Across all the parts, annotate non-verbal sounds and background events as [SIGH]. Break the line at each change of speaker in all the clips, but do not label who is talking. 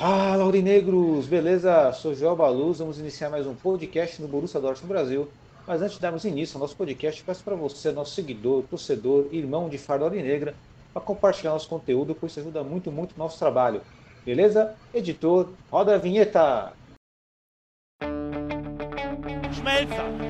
Fala, Aurinegros! Beleza? Sou Joel Baluz, vamos iniciar mais um podcast no Borussia Dortmund Brasil. Mas antes de darmos início ao nosso podcast, peço para você, nosso seguidor, torcedor, irmão de farda Aurinegra, para compartilhar nosso conteúdo, pois isso ajuda muito, muito o nosso trabalho. Beleza? Editor, roda a vinheta!
Schmelzer,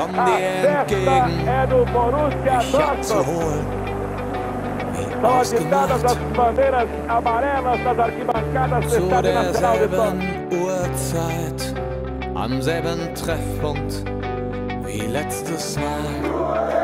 Komm dir entgegen,
Borussia
mich abzuholen, wie
São agitadas as bandeiras amarelas das arquibancadas do
zu
Estádio Nacional de
am selben Treffpunkt wie letztes Mal.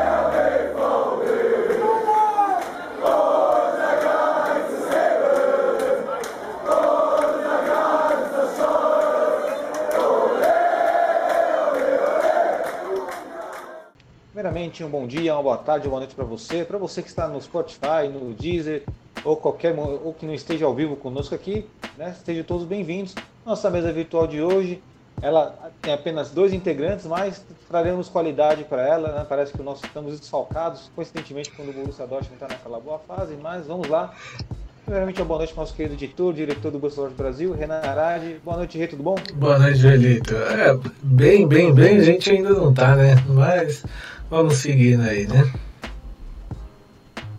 Primeiramente, um bom dia, uma boa tarde, uma boa noite para você. Para você que está no Spotify, no Deezer ou qualquer ou que não esteja ao vivo conosco aqui, né? Sejam todos bem-vindos. Nossa mesa virtual de hoje, ela tem apenas dois integrantes, mas traremos qualidade para ela. Né? Parece que nós estamos desfalcados, coincidentemente, quando o Borussia Dortmund está naquela boa fase. Mas vamos lá. Primeiramente, uma boa noite para o nosso querido editor, diretor do Borussia Dortmund Brasil, Renan Arade. Boa noite, Rê, tudo bom?
Boa noite, Joelito. É, bem, bem, bem, a gente ainda não tá, né? Mas vamos seguindo aí, né?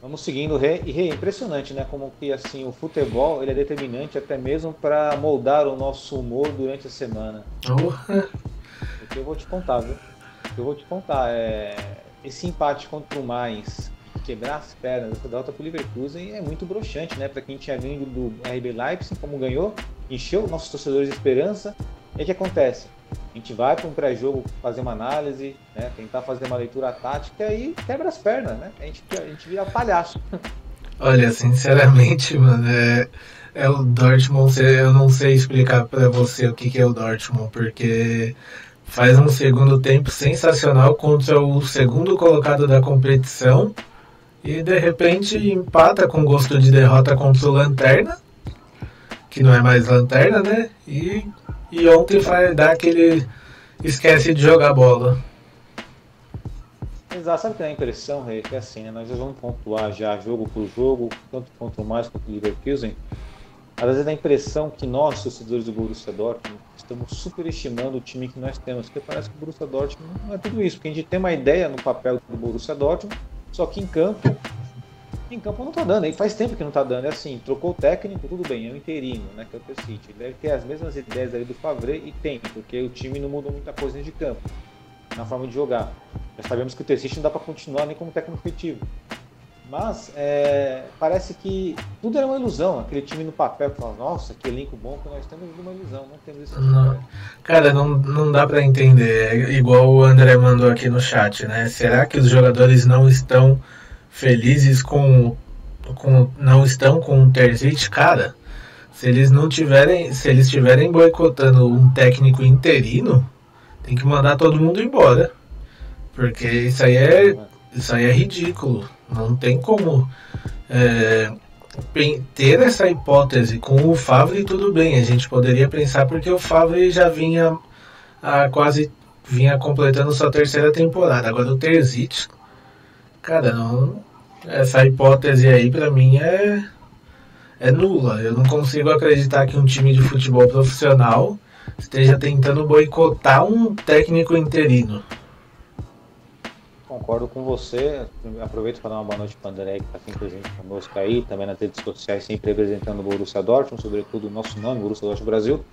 Vamos seguindo, Rê. E Rê, é impressionante, né? Como que assim o futebol ele é determinante até mesmo para moldar o nosso humor durante a semana.
Porra.
Porque eu vou te contar, viu? Eu vou te contar. É... Esse empate contra o Mainz, quebrar as pernas derrota pro Leverkusen é muito broxante, né? Para quem tinha vindo do RB Leipzig, como ganhou, encheu nossos torcedores de esperança. E o que acontece? A gente vai para um pré-jogo fazer uma análise, né? tentar fazer uma leitura tática e quebra as pernas, né? A gente, a gente vira palhaço. [LAUGHS]
Olha, sinceramente, mano, é, é o Dortmund. Eu não sei explicar pra você o que, que é o Dortmund, porque faz um segundo tempo sensacional contra o segundo colocado da competição e de repente empata com gosto de derrota contra o Lanterna, que não é mais Lanterna, né? E, e ontem vai dar aquele. esquece de jogar bola.
Exato, sabe que dá a impressão, Rei, que é assim, né? Nós vamos pontuar já jogo por jogo, tanto contra o mais quanto o Leverkusen. Às vezes dá a impressão que nós, torcedores do Borussia Dortmund, estamos superestimando o time que nós temos, porque parece que o Borussia Dortmund não é tudo isso, porque a gente tem uma ideia no papel do Borussia Dortmund, só que em campo, em campo não tá dando, e faz tempo que não tá dando, é assim, trocou o técnico, tudo bem, é o interino, né, que é o Tercite, ele deve ter as mesmas ideias ali do Favre, e tem, porque o time não mudou muita coisa dentro de campo, na forma de jogar. Já sabemos que o Tercite não dá para continuar nem como técnico efetivo. Mas é, parece que tudo era uma ilusão. Aquele time no papel fala, nossa, que elenco bom que nós temos uma ilusão, não temos esse
Não. Cara, não, não dá pra entender. É igual o André mandou aqui no chat, né? Será que os jogadores não estão felizes com. com não estão com o Terzic? Cara, se eles não tiverem. Se eles estiverem boicotando um técnico interino, tem que mandar todo mundo embora. Porque isso aí é. Isso aí é ridículo. Não tem como. é, ter essa hipótese com o Favre, tudo bem, a gente poderia pensar porque o Favre já vinha a quase vinha completando sua terceira temporada. Agora o Terzic, cara, não, essa hipótese aí pra mim é é nula. Eu não consigo acreditar que um time de futebol profissional esteja tentando boicotar um técnico interino.
Concordo com você. Aproveito para dar uma boa noite para o André, que está aqui presente conosco aí, também nas redes sociais, sempre representando o Borussia Dortmund, sobretudo o nosso nome, Borussia Dortmund Brasil.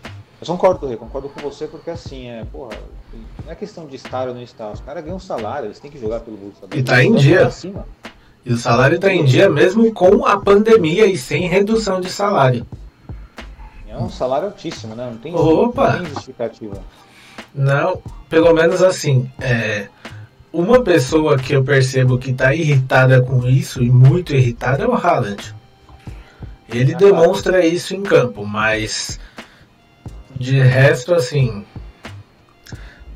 Eu concordo, Rê, concordo com você, porque assim, é, porra, não é questão de estar ou não estar. Os caras ganham salário, eles têm que jogar pelo Borussia Dortmund.
E tá em
Então,
dia.
pra cima.
E o salário está em dia mesmo com a pandemia e sem redução de salário.
É um salário altíssimo, né? Não tem,
Opa!
não tem justificativa.
Não, pelo menos assim, é, uma pessoa que eu percebo que tá irritada com isso e muito irritada é o Haaland. Ele
Ah,
demonstra isso em campo, mas de resto assim,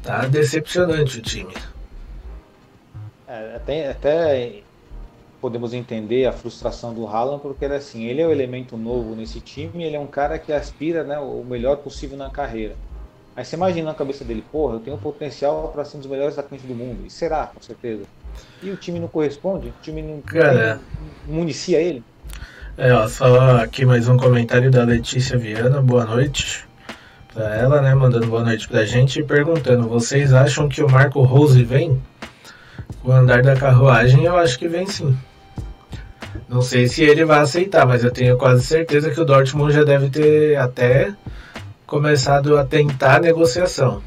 Tá decepcionante o time.
É, até, até podemos entender a frustração do Haaland, porque ele, assim, ele é o elemento novo nesse time, ele é um cara que aspira né, o melhor possível na carreira. Aí você imagina na cabeça dele, porra, eu tenho potencial para ser um dos melhores atacantes do mundo. E será, com certeza. E o time não corresponde? O time não,
Cara,
não municia ele?
É, ó, só aqui mais um comentário da Letícia Viana, boa noite pra ela, né, mandando boa noite pra gente e perguntando, vocês acham que o Marco Rose vem? O andar da carruagem eu acho que vem sim. Não sei se ele vai aceitar, mas eu tenho quase certeza que o Dortmund já deve ter até começado a tentar a negociação.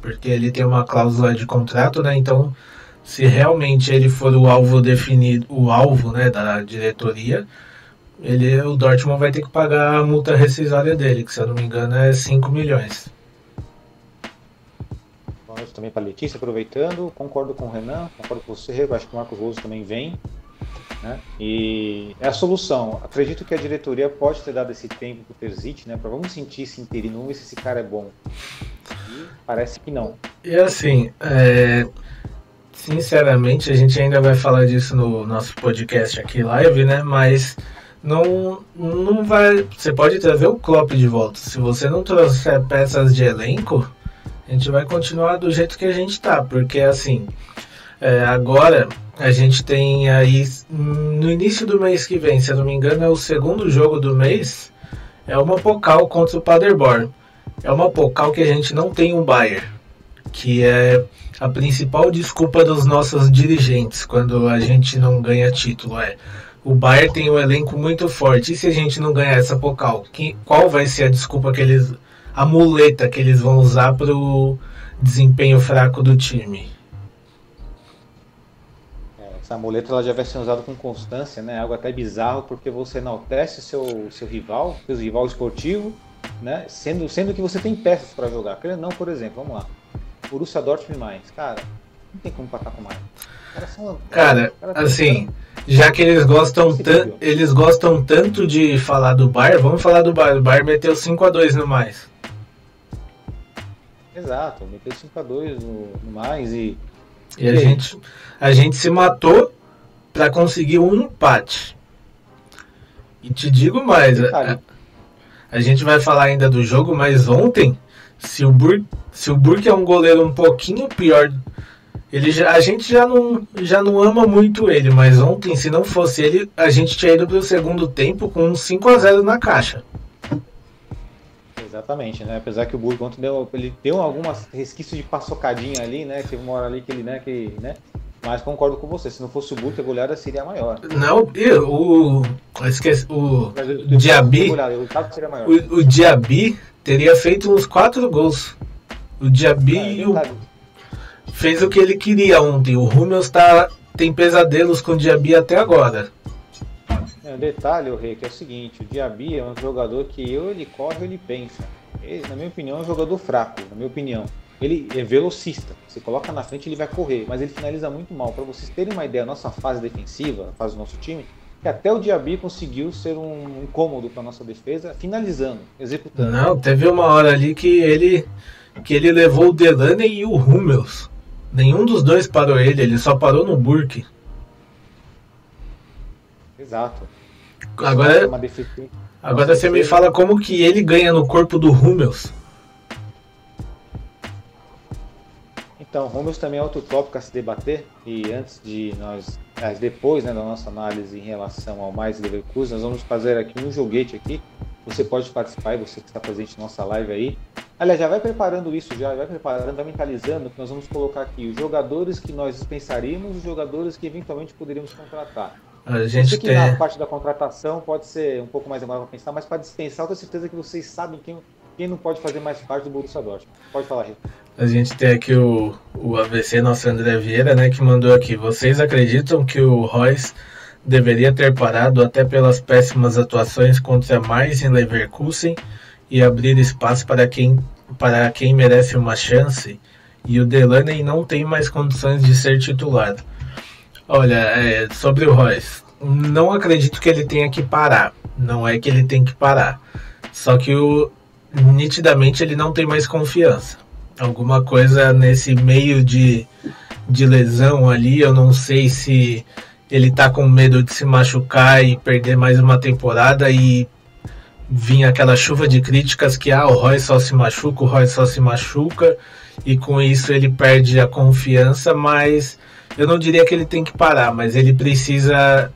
Porque ele tem uma cláusula de contrato, né? Então, se realmente ele for o alvo definido, o alvo, né, da diretoria, ele, o Dortmund vai ter que pagar a multa rescisória dele, que se eu não me engano é 5 milhões.
Boa também para Letícia, aproveitando. Concordo com o Renan, concordo com você. Acho que o Marco Rose também vem. Né? E é a solução. Acredito que a diretoria pode ter dado esse tempo para o Terzic, né? Para vamos sentir esse interino, ver se esse cara é bom. E parece que não.
E assim, é, sinceramente, a gente ainda vai falar disso no nosso podcast aqui live, né? Mas não, não vai. Você pode trazer o Klopp de volta. Se você não trouxer peças de elenco, a gente vai continuar do jeito que a gente tá, porque assim, é, agora a gente tem aí no início do mês que vem, se eu não me engano, é o segundo jogo do mês, é uma Pocal contra o Paderborn. É uma Pocal que a gente não tem um Bayern, que é a principal desculpa dos nossos dirigentes quando a gente não ganha título. É o Bayern tem um elenco muito forte. E se a gente não ganhar essa Pocal, que, qual vai ser a desculpa que eles. a muleta que eles vão usar para o desempenho fraco do time?
Essa muleta ela já vai ser usada com constância, né? Algo até bizarro, porque você enaltece seu, seu rival, seu rival esportivo, né? Sendo, sendo que você tem peças para jogar. Querendo não, por exemplo, vamos lá. Borussia Dortmund mais. Cara, não tem como empatar com mais.
São, cara, cara, assim, já que eles gostam, eles gostam tanto de falar do Bar, vamos falar do Bar. O Bar meteu 5x2 no mais.
Exato, meteu 5x2 no, no mais e
e a gente, a gente se matou para conseguir um empate. E te digo mais, a, a, gente vai falar ainda do jogo, mas ontem, se o Burke, se o Burke é um goleiro um pouquinho pior, ele já, a gente já não, já não ama muito ele, mas ontem, se não fosse ele, a gente tinha ido para o segundo tempo com um 5 a 0 na caixa.
Exatamente, né? Apesar que o Burgo ontem deu, ele deu algumas resquícios de paçocadinha ali, né? Teve uma hora ali que ele, né, que, né? Mas concordo com você, se não fosse o Burgo, a goleada seria maior.
Não, o. Esqueci, o. o Diaby. O, o Diaby teria feito uns quatro gols. O Diaby é, o, fez o que ele queria ontem. O Rummels tá, tem pesadelos com o Diaby até agora.
É, um detalhe, o Rei, que é o seguinte, o Diaby é um jogador que ou ele corre ele pensa. Ele, na minha opinião, é um jogador fraco, na minha opinião. Ele é velocista. Você coloca na frente, ele vai correr, mas ele finaliza muito mal. Para vocês terem uma ideia, a nossa fase defensiva, a fase do nosso time, que até o Diaby conseguiu ser um incômodo para nossa defesa, finalizando, executando.
Não, teve uma hora ali que ele que ele levou o Delaney e o Hummels. Nenhum dos dois parou ele, ele só parou no Burke.
Exato.
Agora, agora você me fala como que ele ganha no corpo do Hummels.
Então, Hummels também é outro tópico a se debater. E antes de nós, depois né, da nossa análise em relação ao mais Leverkusen, nós vamos fazer aqui um joguete aqui. Você pode participar, você que está presente na nossa live aí. Aliás, já vai preparando isso, já vai preparando, vai mentalizando que nós vamos colocar aqui os jogadores que nós dispensaríamos, os jogadores que eventualmente poderíamos contratar.
A gente
que tem... na parte da contratação pode ser um pouco mais demorado para pensar, mas para dispensar, eu tenho certeza que vocês sabem quem, quem não pode fazer mais parte do Borussia Dortmund. Pode falar, Rita.
A gente tem aqui o, o AVC, nosso André Vieira, né, que mandou aqui. Vocês acreditam que o Royce deveria ter parado até pelas péssimas atuações contra mais em Leverkusen e abrir espaço para quem, para quem merece uma chance? E o Delaney não tem mais condições de ser titular. Olha, é, sobre o Royce, não acredito que ele tenha que parar. Não é que ele tem que parar. Só que o, nitidamente ele não tem mais confiança. alguma coisa nesse meio de, de lesão ali. Eu não sei se ele tá com medo de se machucar e perder mais uma temporada e vinha aquela chuva de críticas que ah, o Roy só se machuca, o Roy só se machuca e com isso ele perde a confiança, mas eu não diria que ele tem que parar, mas ele precisa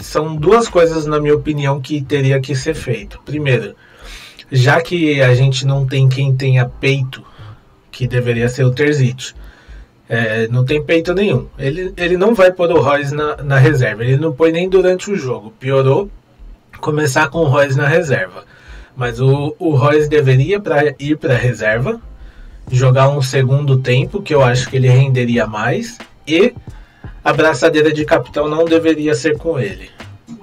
são duas coisas na minha opinião que teria que ser feito. Primeiro, já que a gente não tem quem tenha peito, que deveria ser o Terzic, é, não tem peito nenhum. Ele, ele não vai pôr o Royce na, na reserva. Ele não põe nem durante o jogo. Piorou começar com o Royce na reserva. Mas o, o Royce deveria pra, ir para a reserva, jogar um segundo tempo, que eu acho que ele renderia mais, e a braçadeira de capitão não deveria ser com ele.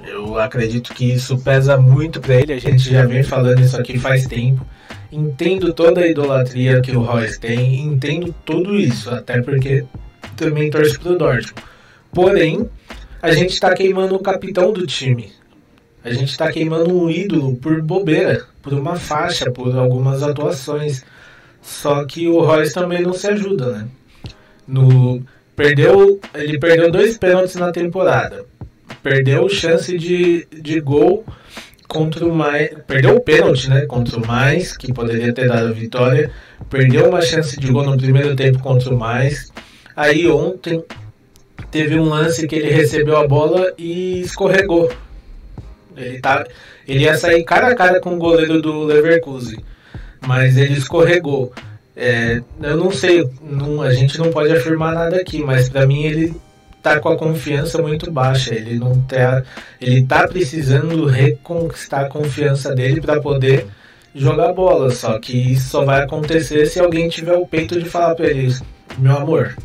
Eu acredito que isso pesa muito para ele. A gente já vem falando isso aqui faz tempo. Entendo toda a idolatria que o Royce tem, entendo tudo isso, até porque também torço pro Dortmund. Porém, a gente está queimando o capitão do time. A gente está queimando um ídolo por bobeira, por uma faixa, por algumas atuações. Só que o Royce também não se ajuda, né? No, perdeu, ele perdeu dois pênaltis na temporada. Perdeu chance de, de gol contra o mais. Perdeu o pênalti, né? Contra o mais, que poderia ter dado vitória. Perdeu uma chance de gol no primeiro tempo contra o mais. Aí ontem teve um lance que ele recebeu a bola e escorregou. Ele, tá, ele ia sair cara a cara com o goleiro do Leverkusen, mas ele escorregou. É, eu não sei, não, a gente não pode afirmar nada aqui, mas para mim ele tá com a confiança muito baixa. Ele não tá, ele tá precisando reconquistar a confiança dele para poder jogar bola. Só que isso só vai acontecer se alguém tiver o peito de falar para ele, meu amor,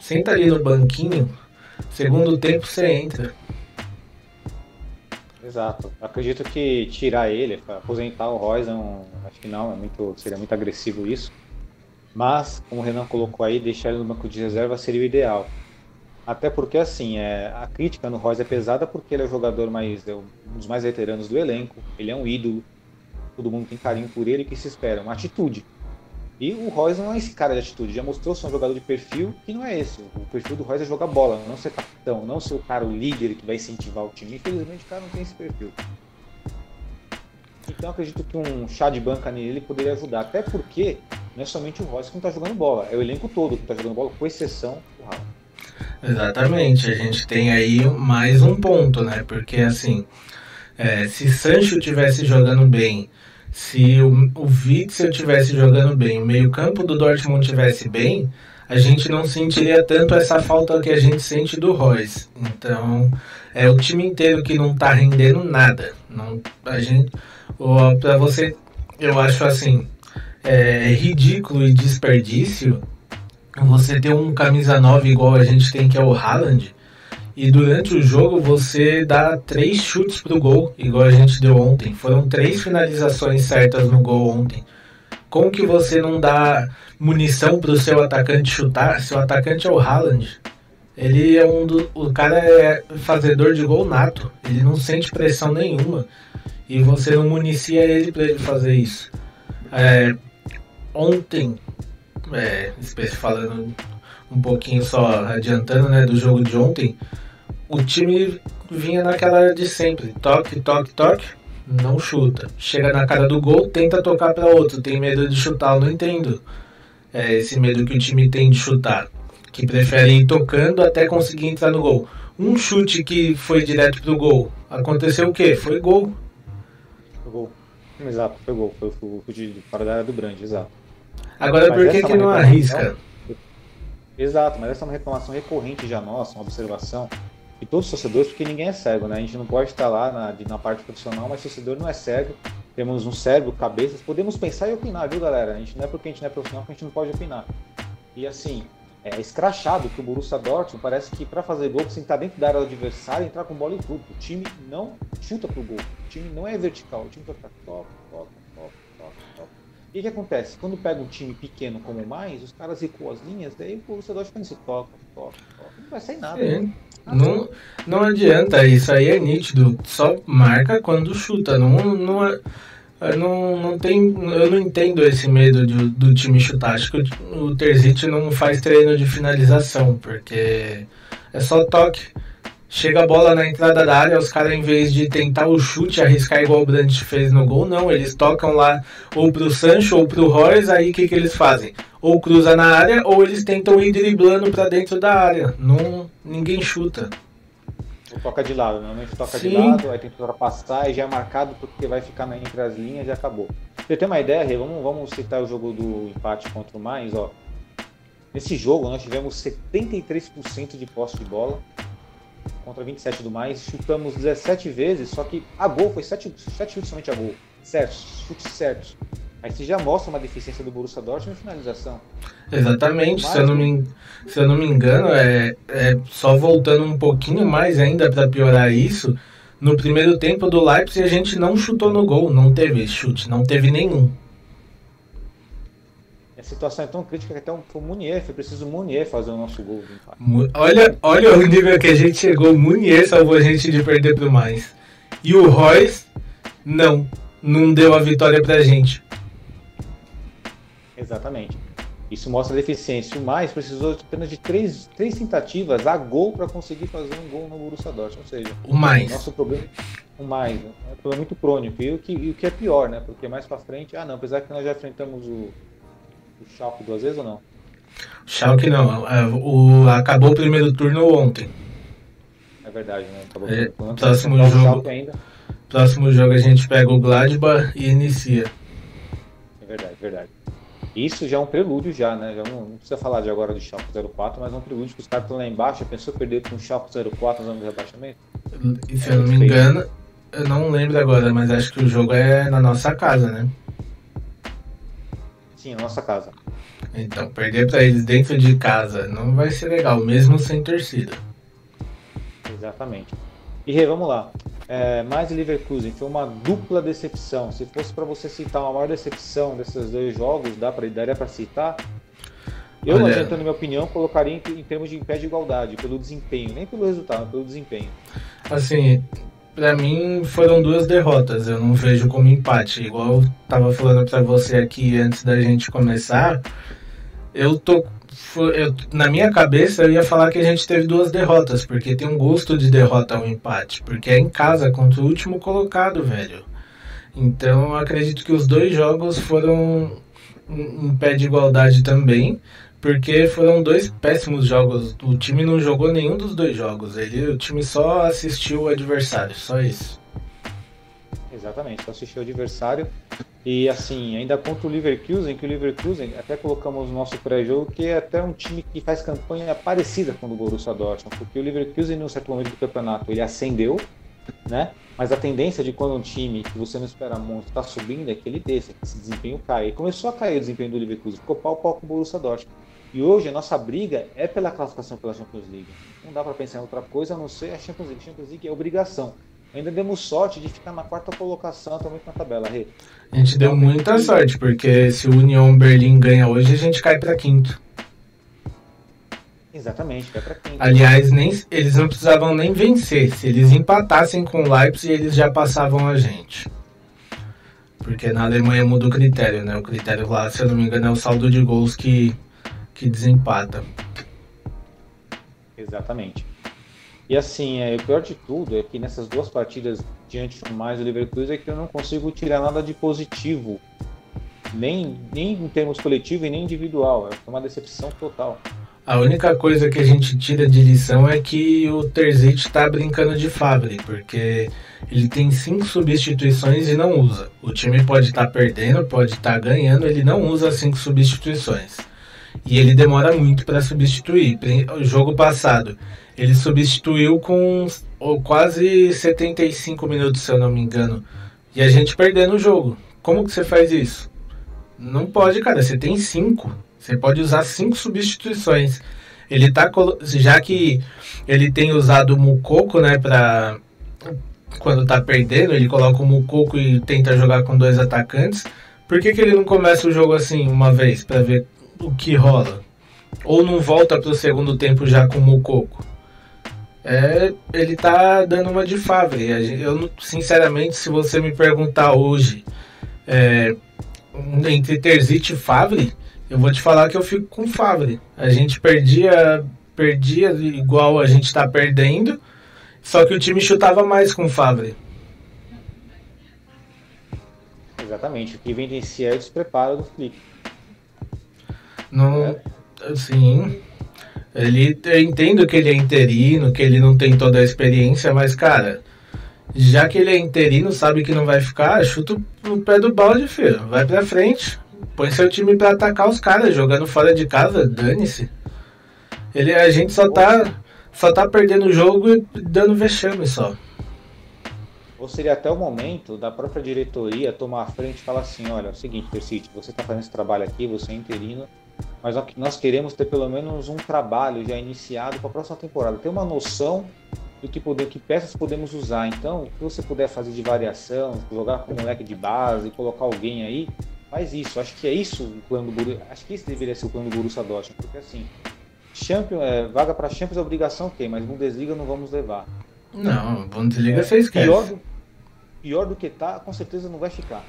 senta ali no banquinho, segundo tempo você entra.
Exato. Acredito que tirar ele, aposentar o Royce, não, acho que não, é muito, seria muito agressivo isso. Mas, como o Renan colocou aí, deixar ele no banco de reserva seria o ideal. Até porque, assim, é, a crítica no Royce é pesada porque ele é o jogador mais, é um dos mais veteranos do elenco, ele é um ídolo, todo mundo tem carinho por ele, que se espera? Uma atitude. E o Royce não é esse cara de atitude, já mostrou ser um jogador de perfil que não é esse. O perfil do Royce é jogar bola, não ser capitão, não ser o cara, o líder que vai incentivar o time. Infelizmente o cara não tem esse perfil. Então acredito que um chá de banca nele poderia ajudar, até porque não é somente o Royce que não está jogando bola, é o elenco todo que está jogando bola, com exceção do Haaland.
Exatamente, a gente tem aí mais um ponto, né? Porque assim, é, se Sancho tivesse jogando bem, se o, o Witzel tivesse jogando bem, o meio-campo do Dortmund tivesse bem, a gente não sentiria tanto essa falta que a gente sente do Royce. Então, é o time inteiro que não tá rendendo nada. Não, a gente, para você, eu acho assim, é ridículo e desperdício você ter um camisa 9 igual a gente tem, que é o Haaland, e durante o jogo você dá três chutes pro gol, igual a gente deu ontem. Foram três finalizações certas no gol ontem. Como que você não dá munição pro seu atacante chutar? Seu atacante é o Haaland. Ele é um do. O cara é fazedor de gol nato. Ele não sente pressão nenhuma. E você não municia ele para ele fazer isso. É, ontem é, falando um pouquinho só adiantando né, do jogo de ontem, o time vinha naquela de sempre, toque, toque, toque, não chuta. Chega na cara do gol, tenta tocar para outro, tem medo de chutar, eu não entendo. É esse medo que o time tem de chutar, que prefere ir tocando até conseguir entrar no gol. Um chute que foi direto pro gol, aconteceu o quê? Foi gol.
Foi gol. Exato, foi gol. Foi o chute fora da área do Brand, exato.
Agora, mas por que, que não arrisca?
Exato, mas essa é uma reclamação recorrente já nossa, uma observação de todos os torcedores, porque ninguém é cego, né? A gente não pode estar lá na, na parte profissional, mas o torcedor não é cego. Temos um cérebro, cabeças, podemos pensar e opinar, viu, galera? A gente não é porque a gente não é profissional que a gente não pode opinar. E assim, é escrachado que o Borussia Dortmund parece que para fazer gol você tem que estar dentro da área do adversário, entrar com bola e tudo. O time não chuta pro gol. O time não é vertical. O time vai ficar toca, toca, toca, o que acontece? Quando pega um time pequeno como mais, os caras recuam as linhas, daí o Borussia Dortmund se toca, toca, toca. Não vai sair nada. Né?
Não, não adianta, isso aí é nítido. Só marca quando chuta. Não, não é... Eu não, não tem, eu não entendo esse medo de, do time chutar. Acho que o, o Terzic não faz treino de finalização, porque é só toque. Chega a bola na entrada da área, os caras, em vez de tentar o chute, arriscar igual o Brandt fez no gol, não. Eles tocam lá ou pro Sancho ou pro Royce, aí o que, que eles fazem? Ou cruza na área, ou eles tentam ir driblando para dentro da área. Não, ninguém chuta.
Ou toca de lado, normalmente toca
Sim.
de lado, aí tenta ultrapassar e já é marcado porque vai ficar na- entre as linhas e acabou. Pra Você tem uma ideia, Rê? Vamos, vamos citar o jogo do empate contra o Mais, ó. Nesse jogo nós tivemos 73% de posse de bola contra 27 do mais, chutamos 17 vezes, só que a gol foi 7, 7 chutes somente a gol. Certos, chutes certos. Aí você já mostra uma deficiência do Borussia Dortmund em finalização.
Exatamente, se eu não me, se eu não me engano, é, é só voltando um pouquinho mais ainda para piorar isso. No primeiro tempo do Leipzig a gente não chutou no gol, não teve chute, não teve nenhum.
A situação é tão crítica que até o Munier, foi preciso o Munier fazer o nosso gol
Olha, olha o nível que a gente chegou, Munier salvou a gente de perder pro mais. E o Royce, não, não deu a vitória pra gente.
Exatamente. Isso mostra a deficiência. O mais precisou apenas de três, três tentativas a gol para conseguir fazer um gol no Borussia Dortmund. Ou seja,
O mais.
nosso problema o mais né? é um problema muito crônico. E o que, e o que é pior, né? Porque mais para frente, ah não, apesar que nós já enfrentamos o, o Schalke duas vezes ou não?
Schalke não, é, o, acabou o primeiro turno ontem.
É verdade, né? Acabou
É,
ficando-
próximo
enfrentar o
jogo.
Ainda.
Próximo jogo a gente pega o Gladbach e inicia.
É verdade, é verdade. Isso já é um prelúdio já, né? Já não, não precisa falar de agora do Schalke 04, mas é um prelúdio que os caras estão lá embaixo. Já pensou perder com o Schalke 04 no ano de rebaixamento?
E se eu não me engano, eu não lembro agora, mas acho que o jogo é na nossa casa, né?
Sim, na nossa casa.
Então, perder pra eles dentro de casa não vai ser legal, mesmo sem torcida.
Exatamente. E Rê, vamos lá. É, mais Leverkusen foi uma dupla decepção. Se fosse para você citar uma maior decepção desses dois jogos, dá pra, daria para citar? Eu,
Olha-
adiantando minha opinião, colocaria em, em termos de pé de igualdade, pelo desempenho, nem pelo resultado, pelo desempenho.
Assim, pra mim foram duas derrotas, eu não vejo como empate. Igual eu tava falando pra você aqui antes da gente começar, eu tô. eu- na minha cabeça eu ia falar que a gente teve duas derrotas, porque tem um gosto de derrota ao empate, porque é em casa contra o último colocado, velho. Então eu acredito que os dois jogos foram em pé de igualdade também. Porque foram dois péssimos jogos. O time não jogou nenhum dos dois jogos. Ele, o time só assistiu o adversário, só isso.
Exatamente, só assistiu o adversário. E assim, ainda contra o Leverkusen, que o Leverkusen, até colocamos no nosso pré-jogo, que é até um time que faz campanha parecida com o do Borussia Dortmund, porque o Leverkusen, em um certo momento do campeonato, ele acendeu, né? Mas a tendência de quando um time que você não espera muito está subindo é que ele desça, que esse desempenho cai. E começou a cair o desempenho do Leverkusen, ficou pau a pau com o Borussia Dortmund. E hoje a nossa briga é pela classificação pela Champions League. Não dá para pensar em outra coisa a não ser a Champions League. A Champions League é obrigação. Ainda demos sorte de ficar na quarta colocação também na tabela, Rê.
A gente deu muita sorte, porque se o Union Berlim ganha hoje, a gente cai pra quinto.
Exatamente, vai pra quinta.
Aliás, nem, eles não precisavam nem vencer. Se eles empatassem com o Leipzig, eles já passavam a gente. Porque na Alemanha muda o critério, né? O critério lá, se eu não me engano, é o saldo de gols que, que desempata.
Exatamente. E assim, é, o pior de tudo é que nessas duas partidas diante do mais do Leverkusen é que eu não consigo tirar nada de positivo. Nem, nem em termos coletivo e nem individual. É uma decepção total.
A única coisa que a gente tira de lição é que o Terzic tá brincando de Fabri, porque ele tem cinco substituições e não usa. O time pode estar perdendo, pode estar ganhando, ele não usa cinco substituições. E ele demora muito para substituir. O jogo passado, ele substituiu com quase 75 minutos, se eu não me engano. E a gente perdendo o jogo. Como que você faz isso? Não pode, cara. Você tem cinco. Você pode usar cinco substituições. Ele tá já que ele tem usado o Mucoco, né, para quando tá perdendo, ele coloca o Mucoco e tenta jogar com dois atacantes. Por que, que ele não começa o jogo assim uma vez para ver o que rola? Ou não volta pro segundo tempo já com o Mucoco? É, ele tá dando uma de Favre. Eu, sinceramente, se você me perguntar hoje É, entre Terzic e Favre, eu vou te falar que eu fico com Favre. A gente perdia, perdia igual a gente está perdendo, só que o time chutava mais com Favre.
Exatamente. O que de é o despreparo do Flick.
Não, Sim. Ele, eu entendo que ele é interino, que ele não tem toda a experiência, mas, cara, já que ele é interino, sabe que não vai ficar, chuta no pé do balde, filho. Vai pra frente. Põe seu time pra atacar os caras, jogando fora de casa, dane-se. Ele, a gente só tá, só tá perdendo o jogo e dando vexame só.
Ou seria até o momento da própria diretoria tomar a frente e falar assim, olha, é o seguinte, Tercite, você tá fazendo esse trabalho aqui, você é interino, mas nós queremos ter pelo menos um trabalho já iniciado para a próxima temporada, ter uma noção do que, poder, que peças podemos usar. Então, se você puder fazer de variação, jogar com moleque de base, colocar alguém aí, faz isso. Acho que é isso o plano do Borussia. Acho que esse deveria ser o plano do Borussia Dortmund, porque assim, Champions, é, vaga para Champions é obrigação, ok, mas Bundesliga não vamos levar.
Não, Bundesliga é, você esquece.
Pior do, pior do que tá, com certeza não vai ficar.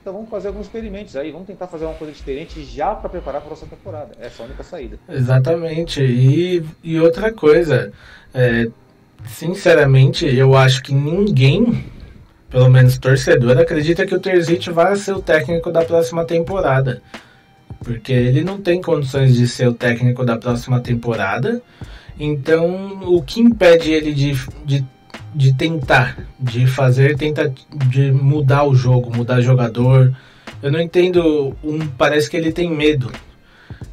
Então vamos fazer alguns experimentos aí, vamos tentar fazer uma coisa diferente já para preparar para a próxima temporada. Essa é a única saída.
Exatamente. E, e outra coisa, é, sinceramente, eu acho que ninguém, pelo menos torcedor, acredita que o Terzic vai ser o técnico da próxima temporada. Porque ele não tem condições de ser o técnico da próxima temporada. Então, o que impede ele de, de de tentar, de fazer, tenta de mudar o jogo, mudar jogador. Eu não entendo, um parece que ele tem medo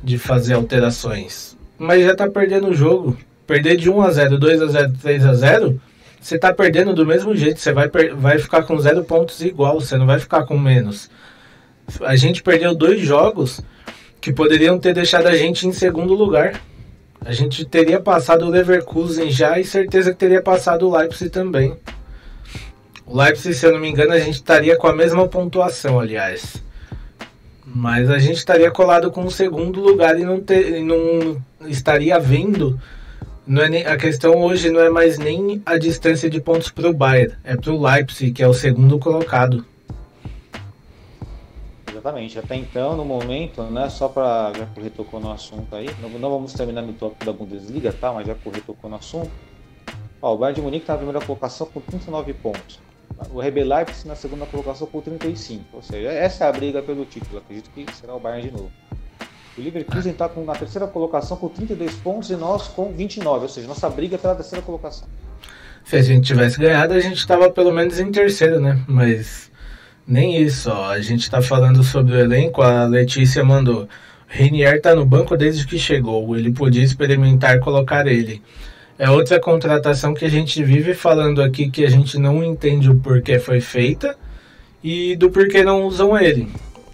de fazer alterações. Mas já tá perdendo o jogo. Perder de 1 a 0, 2 a 0, 3 a 0, você tá perdendo do mesmo jeito, você vai vai ficar com zero pontos igual, você não vai ficar com menos. A gente perdeu dois jogos que poderiam ter deixado a gente em segundo lugar. A gente teria passado o Leverkusen já e certeza que teria passado o Leipzig também. O Leipzig, se eu não me engano, a gente estaria com a mesma pontuação, aliás. Mas a gente estaria colado com o segundo lugar e não, ter, não estaria vendo. Não é nem, a questão hoje não é mais nem a distância de pontos para o Bayern, é para o Leipzig, que é o segundo colocado.
Exatamente. Até então, no momento, né, só para já que retocou no assunto aí, não, não, vamos terminar no tópico da Bundesliga, tá? Mas já que retocou no assunto. Ó, o Bayern de Munique está na primeira colocação com 39 pontos. O RB Leipzig na segunda colocação com 35. Ou seja, essa é a briga pelo título. Acredito que será o Bayern de novo. O Leverkusen está na terceira colocação com 32 pontos e nós com 29. Ou seja, nossa briga pela terceira colocação.
Se a gente tivesse ganhado, a gente estava pelo menos em terceiro, né? Mas nem isso, ó. A gente tá falando sobre o elenco, a Letícia mandou. Renier tá no banco desde que chegou. Ele podia experimentar colocar ele. É outra contratação que a gente vive falando aqui que a gente não entende o porquê foi feita e do porquê não usam ele.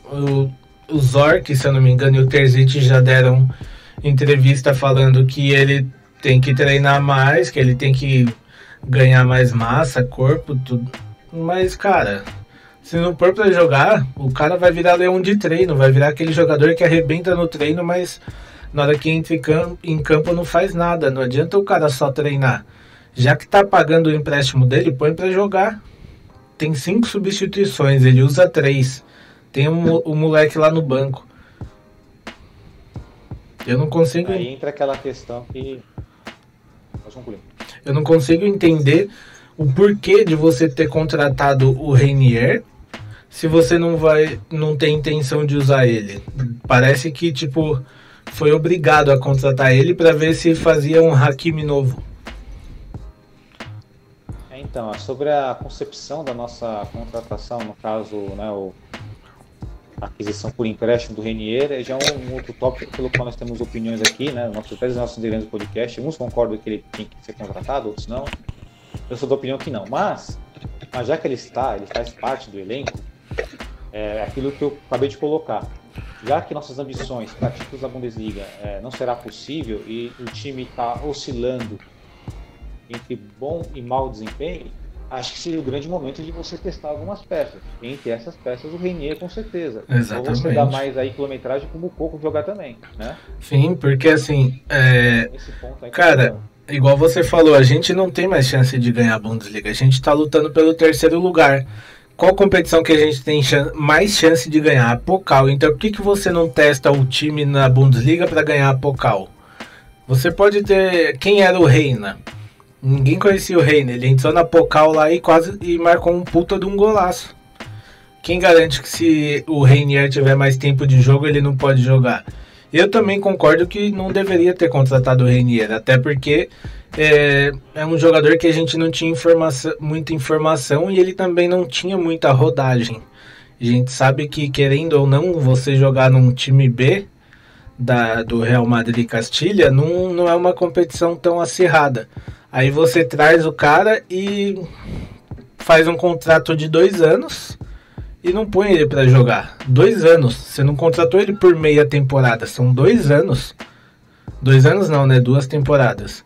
O, o Zork, se eu não me engano, e o Terzic já deram entrevista falando que ele tem que treinar mais, que ele tem que ganhar mais massa, corpo, tudo. Mas, cara, se não for pra jogar, o cara vai virar leão de treino, vai virar aquele jogador que arrebenta no treino, mas na hora que entra em campo não faz nada. Não adianta o cara só treinar. Já que tá pagando o empréstimo dele, põe para jogar. Tem cinco substituições, ele usa três. Tem o um, um moleque lá no banco. Eu não consigo.
Aí entra aquela questão que.
Eu não consigo entender o porquê de você ter contratado o Reinier se você não vai não tem intenção de usar ele. Parece que tipo foi obrigado a contratar ele para ver se fazia um Hakimi novo.
É, então, sobre a concepção da nossa contratação, no caso, né, o, a aquisição por empréstimo do Renier, é já um, um, outro tópico pelo qual nós temos opiniões aqui, né, nossos, nossos direitos do podcast. Uns concordam que ele tinha que ser contratado, outros não. Eu sou da opinião que não. Mas, mas já que ele está, ele faz parte do elenco, é aquilo que eu acabei de colocar. Já que nossas ambições para títulos da Bundesliga é, não será possível e o time está oscilando entre bom e mau desempenho, acho que seria o grande momento de você testar algumas peças. Entre essas peças, o Renier, com certeza.
Exatamente. Ou
você dá mais aí quilometragem como o Coco jogar também, né?
Sim, porque assim, é... cara, igual você falou, a gente não tem mais chance de ganhar a Bundesliga. A gente está lutando pelo terceiro lugar qual competição que a gente tem mais chance de ganhar? A. Então por que, que você não testa o time na Bundesliga para ganhar a Pokal? Você pode ter. Quem era o Reina? Ninguém conhecia o Reina. Ele entrou na Pokal lá e quase e marcou um puta de um golaço. Quem garante que se o Reinier tiver mais tempo de jogo, ele não pode jogar? Eu também concordo que não deveria ter contratado o Reinier, até porque é, é, um jogador que a gente não tinha informação, muita informação e ele também não tinha muita rodagem. A gente sabe que, querendo ou não, você jogar num time B da, do Real Madrid Castilha não, não é uma competição tão acirrada. Aí você traz o cara e faz um contrato de dois anos e não põe ele para jogar. Dois anos. Você não contratou ele por meia temporada. São dois anos. Dois anos não, né? Duas temporadas.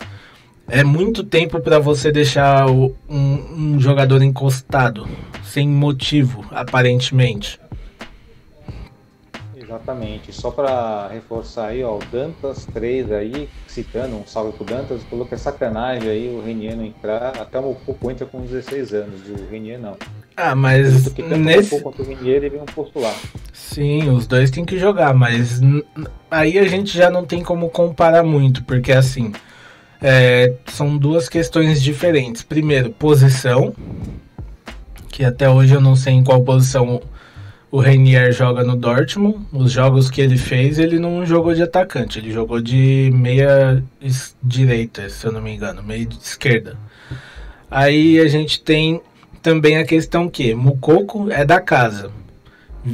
É muito tempo para você deixar o, um, um jogador encostado, sem motivo, aparentemente.
Exatamente. Só para reforçar aí, ó, o Dantas 3 aí, citando, um salve pro Dantas, falou que é sacanagem aí o Renier não entrar, até um pouco entra com 16 anos, o Renier não.
Ah, mas
que tanto
nesse...
o quanto o Renier deveriam postular.
Sim, os dois têm que jogar, mas aí a gente já não tem como comparar muito, porque assim, é, são duas questões diferentes. Primeiro, posição, que até hoje eu não sei em qual posição o Reinier joga no Dortmund. Os jogos que ele fez, ele não jogou de atacante, ele jogou de meia direita, se eu não me engano, meia esquerda. Aí a gente tem também a questão que Mukoko é da casa,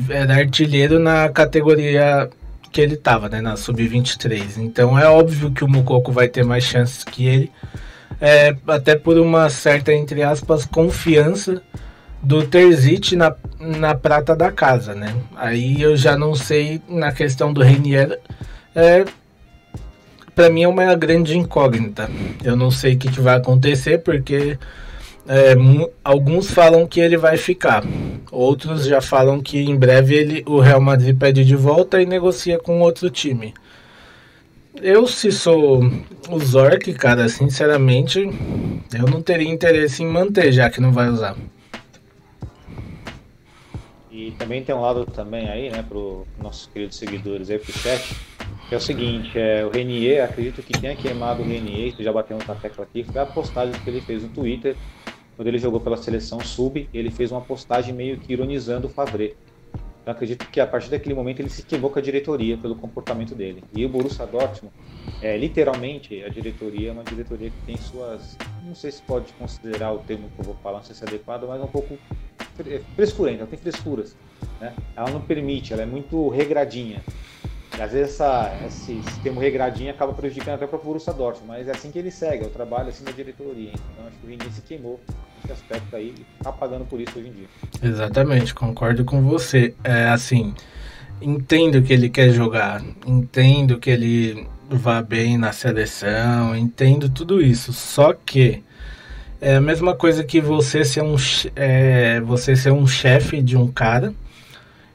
era artilheiro na categoria que ele estava, né, na sub-23. Então é óbvio que o Mukoko vai ter mais chances que ele, é, até por uma certa, entre aspas, confiança do Terzic na, na prata da casa, né? Aí eu já não sei na questão do Renier, é, para mim é uma grande incógnita. Eu não sei o que, que vai acontecer porque é, alguns falam que ele vai ficar, outros já falam que em breve ele, o Real Madrid pede de volta e negocia com outro time. Eu, se sou o Zork, cara, sinceramente, eu não teria interesse em manter, já que não vai usar.
E também tem um lado também aí, né, para os nossos queridos seguidores aí pro chat, que é o seguinte, é, o Renier, acredito que tenha queimado o Renier, isso já bateu na tecla aqui, foi a postagem que ele fez no Twitter, quando ele jogou pela seleção sub, ele fez uma postagem meio que ironizando o Favre. Então acredito que a partir daquele momento ele se queimou com a diretoria pelo comportamento dele. E o Borussia Dortmund, é, literalmente, a diretoria é uma diretoria que tem suas, não sei se pode considerar o termo que eu vou falar, não sei se é adequado, mas é um pouco frescurenta, ela tem frescuras. Né? Ela não permite, ela é muito regradinha. Às vezes essa, esse sistema regradinho acaba prejudicando até para o Borussia Dortmund, mas é assim que ele segue, é o trabalho assim da diretoria. Então acho que o Vinícius queimou nesse aspecto aí e está pagando por isso hoje em dia.
Exatamente, concordo com você. É assim, entendo que ele quer jogar, entendo que ele vá bem na seleção, entendo tudo isso, só que é a mesma coisa que você ser um, é, você ser um chefe de um cara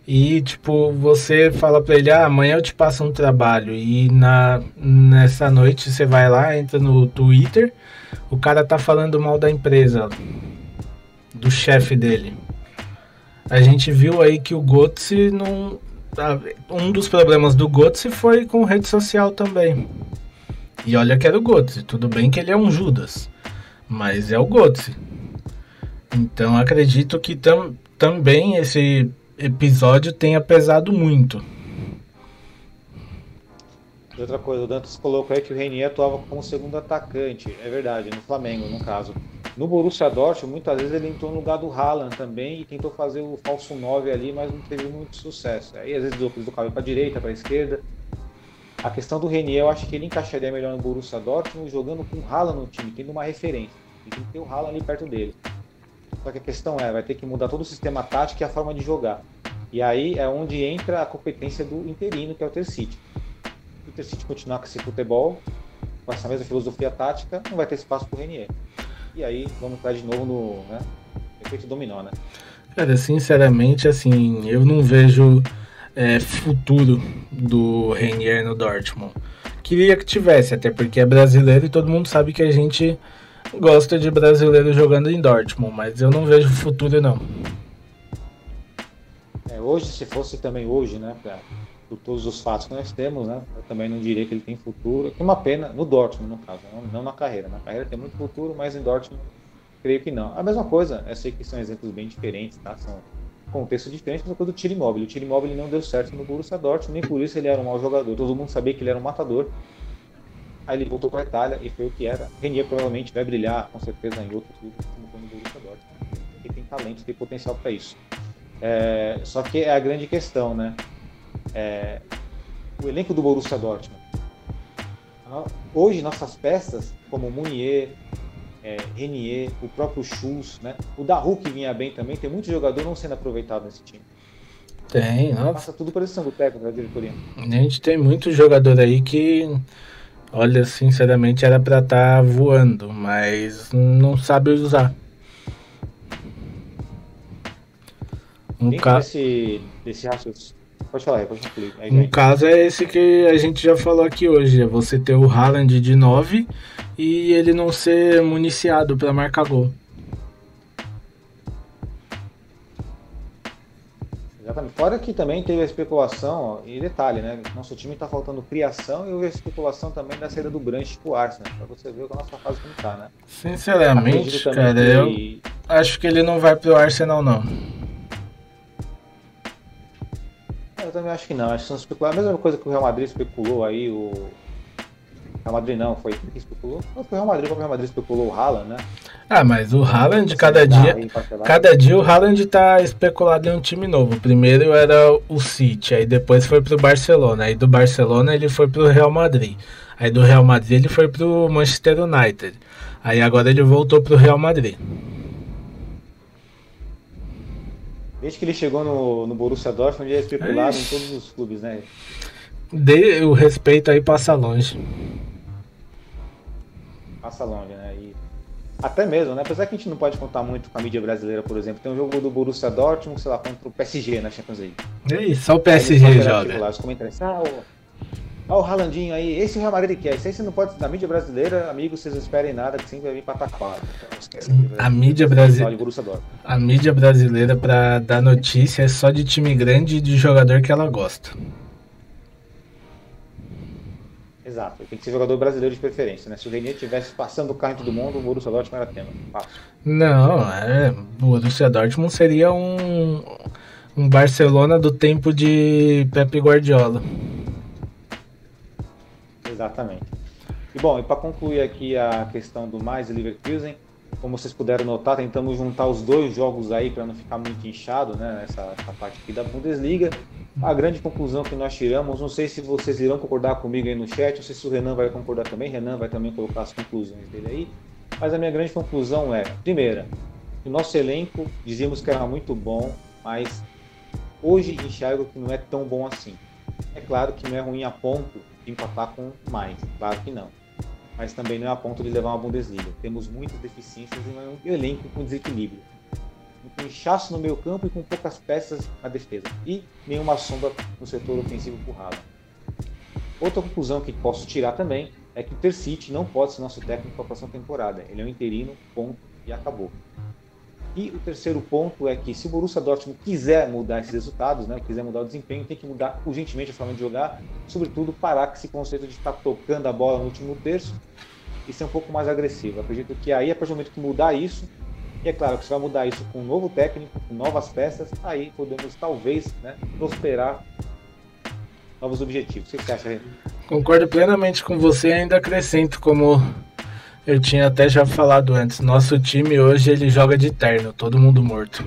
e tipo você fala para ele ah, amanhã eu te passo um trabalho. E na nessa noite você vai lá entra no Twitter o cara tá falando mal da empresa do chefe dele. A gente viu aí que o Götze não um dos problemas do Götze foi com rede social também. E olha que era o Götze tudo bem que ele é um Judas mas é o Götze. Então acredito que tam, também esse episódio tenha pesado muito.
Outra coisa, o Dantas colocou aí que o Renier atuava como segundo atacante. É verdade, no Flamengo, no caso. No Borussia Dortmund, muitas vezes ele entrou no lugar do Haaland também e tentou fazer o falso 9 ali, mas não teve muito sucesso. Aí às vezes do, do cabelo para direita, para esquerda. A questão do Renier, eu acho que ele encaixaria melhor no Borussia Dortmund jogando com o Haaland no time, tendo uma referência. Tem que ter o Haaland ali perto dele. Só que a questão é, vai ter que mudar todo o sistema tático e a forma de jogar. E aí é onde entra a competência do interino, que é o Tercite. Se o Tercite continuar com esse futebol, com essa mesma filosofia tática, não vai ter espaço para o Renier. E aí vamos entrar de novo no né, efeito dominó, né?
Cara, sinceramente, assim, eu não vejo é, futuro do Renier no Dortmund. Queria que tivesse, até porque é brasileiro e todo mundo sabe que a gente gosta de brasileiro jogando em Dortmund, mas eu não vejo futuro não.
hoje, se fosse também hoje, né, pra, por todos os fatos que nós temos, né, eu também não diria que ele tem futuro. Que é uma pena no Dortmund, no caso, não, não na carreira. Na carreira tem muito futuro, mas em Dortmund creio que não. A mesma coisa, eu sei que são exemplos bem diferentes, tá? São contextos diferentes, mas coisa do Tiro Imóvel. O Tiro Imóvel não deu certo no Borussia Dortmund, nem por isso ele era um mau jogador. Todo mundo sabia que ele era um matador. Aí ele voltou para a Itália e foi o que era. Renier provavelmente vai brilhar, com certeza, em outros clubes, como foi no Borussia Dortmund. Ele tem talento, tem potencial para isso. É, só que é a grande questão, né? É, o elenco do Borussia Dortmund. Hoje, nossas peças, como Munier, é, Renier, o próprio Schultz, né? O Daru que vinha bem também, tem muito jogador não sendo aproveitado nesse time.
Tem, nossa.
Passa tudo por esse sangue técnico da diretoria.
A gente tem muito jogador aí que, olha, sinceramente era pra estar tá voando, mas não sabe usar.
Um Dentro ca... desse, desse raciocínio. Pode falar, pode concluir.
Um caso é esse que a gente já falou aqui hoje: é você ter o Haaland de 9 e ele não ser municiado para marcar gol.
Exatamente. Fora que também teve a especulação, ó, e detalhe, né? Nosso time está faltando criação e houve a especulação também da saída do Branch pro Arsenal, para você ver a nossa fase como tá, né?
Sinceramente, cara, que... eu acho que ele não vai pro Arsenal, não.
Eu também acho que não. Acho que são especular. A mesma coisa que o Real Madrid especulou aí, o. Real Madrid não, foi quem especulou? Não, foi o Real Madrid, o Real Madrid especulou o Haaland, né?
Ah, mas o Haaland, cada dia, cada dia o Haaland tá especulado em um time novo. Primeiro era o City, aí depois foi pro Barcelona. Aí do Barcelona ele foi pro Real Madrid. Aí do Real Madrid ele foi pro Manchester United. Aí agora ele voltou pro Real Madrid.
Desde que ele chegou no, no Borussia Dortmund, ele é especulado em todos os clubes, né?
Dê o respeito aí passa longe.
Passa longe, né? E até mesmo, né? Apesar que a gente não pode contar muito com a mídia brasileira, por exemplo. Tem um jogo do Borussia Dortmund, sei lá, contra o PSG na Champions League.
É isso, só o PSG joga.
Lá, os comentários, ah, Olha o Ralandinho aí, esse é o Real Madrid quer. Isso aí você não pode. Na mídia brasileira, amigos, vocês não esperem nada, que sempre vai vir pataquado.
Então, a mídia brasileira. A mídia brasileira, pra dar notícia, é só de time grande e de jogador que ela gosta.
Exato, tem que ser jogador brasileiro de preferência, né? Se o Renier estivesse passando o carro em todo mundo, o Borussia Dortmund era tema. Fácil.
Não, é, o Borussia Dortmund seria um, um Barcelona do tempo de Pepe Guardiola.
Exatamente. E bom, e para concluir aqui a questão do mais Leverkusen, como vocês puderam notar, tentamos juntar os dois jogos aí para não ficar muito inchado, né, nessa, nessa parte aqui da Bundesliga. A grande conclusão que nós tiramos, não sei se vocês irão concordar comigo aí no chat, não sei se o Renan vai concordar também, Renan vai também colocar as conclusões dele aí, mas a minha grande conclusão é, primeira, o nosso elenco, dizíamos que era muito bom, mas hoje enxergo que não é tão bom assim. É claro que não é ruim a ponto de empatar com mais, claro que não. Mas também não é a ponto de levar uma Bundesliga. Temos muitas deficiências e um elenco com desequilíbrio. Um inchaço no meio campo e com poucas peças na defesa. E nenhuma sombra no setor ofensivo por. Outra conclusão que posso tirar também é que o Ter City não pode ser nosso técnico para a próxima temporada. Ele é um interino, ponto, e acabou. E o terceiro ponto é que se o Borussia Dortmund quiser mudar esses resultados, né, quiser mudar o desempenho, tem que mudar urgentemente a forma de jogar, sobretudo parar com esse conceito de estar tocando a bola no último terço e ser um pouco mais agressivo. Acredito que aí, a partir do momento que mudar isso, e é claro que você vai mudar isso com um novo técnico, com novas peças, aí podemos talvez né, prosperar novos objetivos. O que você acha, Renan?
Concordo plenamente com você e ainda acrescento como eu tinha até já falado antes, nosso time hoje ele joga de terno, todo mundo morto.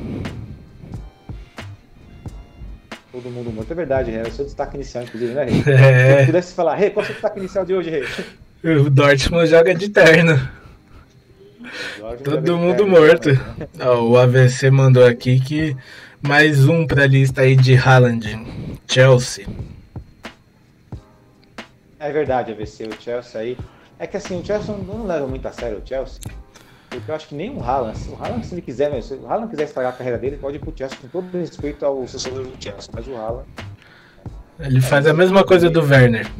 Todo mundo morto, é verdade, Rei. É o seu destaque inicial, inclusive, né, [LAUGHS] Rei? É. Se pudesse falar, Rei, qual é o seu destaque inicial de hoje, Rei? [LAUGHS]
O Dortmund joga de terno. Todo mundo morto. Né? Ó, o AVC mandou aqui que mais um pra lista aí de Haaland. Chelsea.
É verdade, AVC. O Chelsea aí é que assim, o Chelsea não, não leva muito a sério o Chelsea. Porque eu acho que nem o Haaland, se o Haaland, se ele quiser, se o Haaland quiser estragar a carreira dele, pode ir pro Chelsea com todo respeito ao sucessor do Chelsea, mas o Haaland.
Ele faz a mesma coisa do Werner.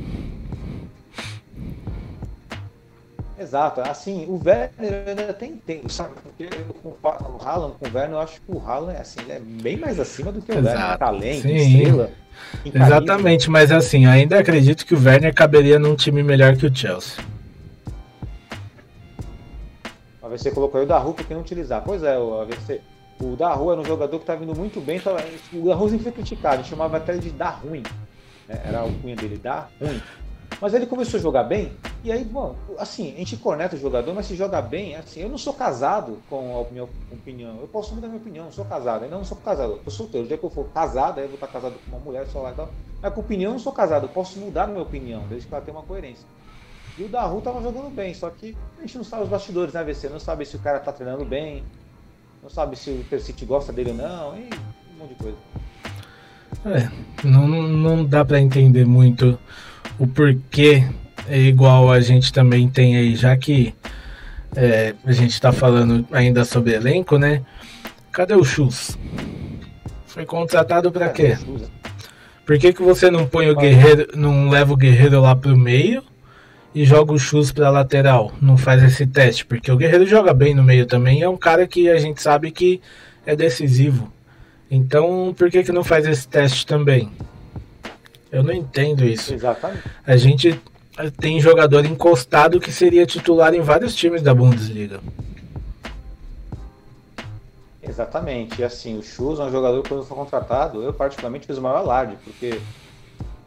Exato, assim, o Werner ainda tem tempo, sabe? Porque eu comparo o Haaland com o Werner, eu acho que o Haaland assim, é bem mais acima do que o Werner,
Exato,
talento,
sim.
estrela.
Exatamente, mas assim, ainda acredito que o Werner caberia num time melhor que o Chelsea.
AVC colocou aí o Daru porque não utilizar. Pois é, o AVC. O Daru era um jogador que tá vindo muito bem. Tava, o Daru sempre foi criticado, a gente chamava até de dar ruim. né? Era o cunha dele, dar ruim. Mas ele começou a jogar bem, e aí, bom, assim, a gente corneta o jogador, mas se joga bem, assim, eu não sou casado com a minha opinião. Eu posso mudar minha opinião, eu sou casado, ainda não sou casado, eu sou solteiro. O dia que eu for casado, aí eu vou estar casado com uma mulher, só lá e tal. Mas com opinião, eu não sou casado, eu posso mudar minha opinião, desde que ela tenha uma coerência. E o Daru tava jogando bem, só que a gente não sabe os bastidores, né, VC? Não sabe se o cara tá treinando bem, não sabe se o Tercite gosta dele ou não, e um monte de coisa.
É, não, não- dá pra entender muito o porquê é igual a gente também tem aí, já que é, a gente tá falando ainda sobre elenco, né? Cadê o Chus? Foi contratado pra quê? Por que, que você não põe o guerreiro, não leva o guerreiro lá pro meio e joga o Chus pra lateral? Não faz esse teste, porque o guerreiro joga bem no meio também, é um cara que a gente sabe que é decisivo. Então, por que que não faz esse teste também? Eu não entendo isso.
Exatamente.
A gente tem jogador encostado que seria titular em vários times da Bundesliga.
Exatamente. E assim, o Chus é um jogador que quando foi contratado, eu particularmente fiz o maior alarde, porque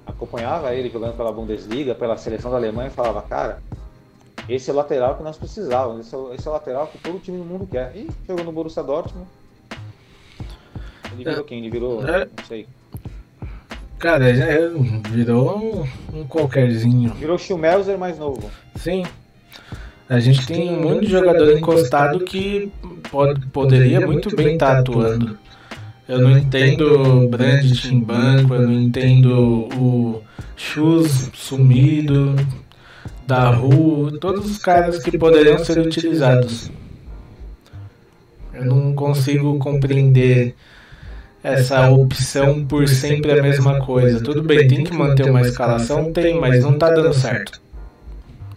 acompanhava ele jogando pela Bundesliga, pela seleção da Alemanha e falava, cara, esse é o lateral que nós precisávamos, esse é o, esse é o lateral que todo time do mundo quer. E chegou no Borussia Dortmund. Ele virou quem? Ele virou,
É.
não sei.
Cara, é, virou um, um qualquerzinho.
Virou Schmelzer mais novo.
Sim. A gente tem um monte de jogador encostado que pode, poderia muito bem estar atuando. Eu não entendo o Brandt em banco, eu não entendo o Chus sumido, da Ru, todos os caras que poderiam ser utilizados. Eu não consigo compreender essa opção por sempre a mesma coisa. Tudo bem, tem que manter uma escalação? Tem, mas não tá dando certo.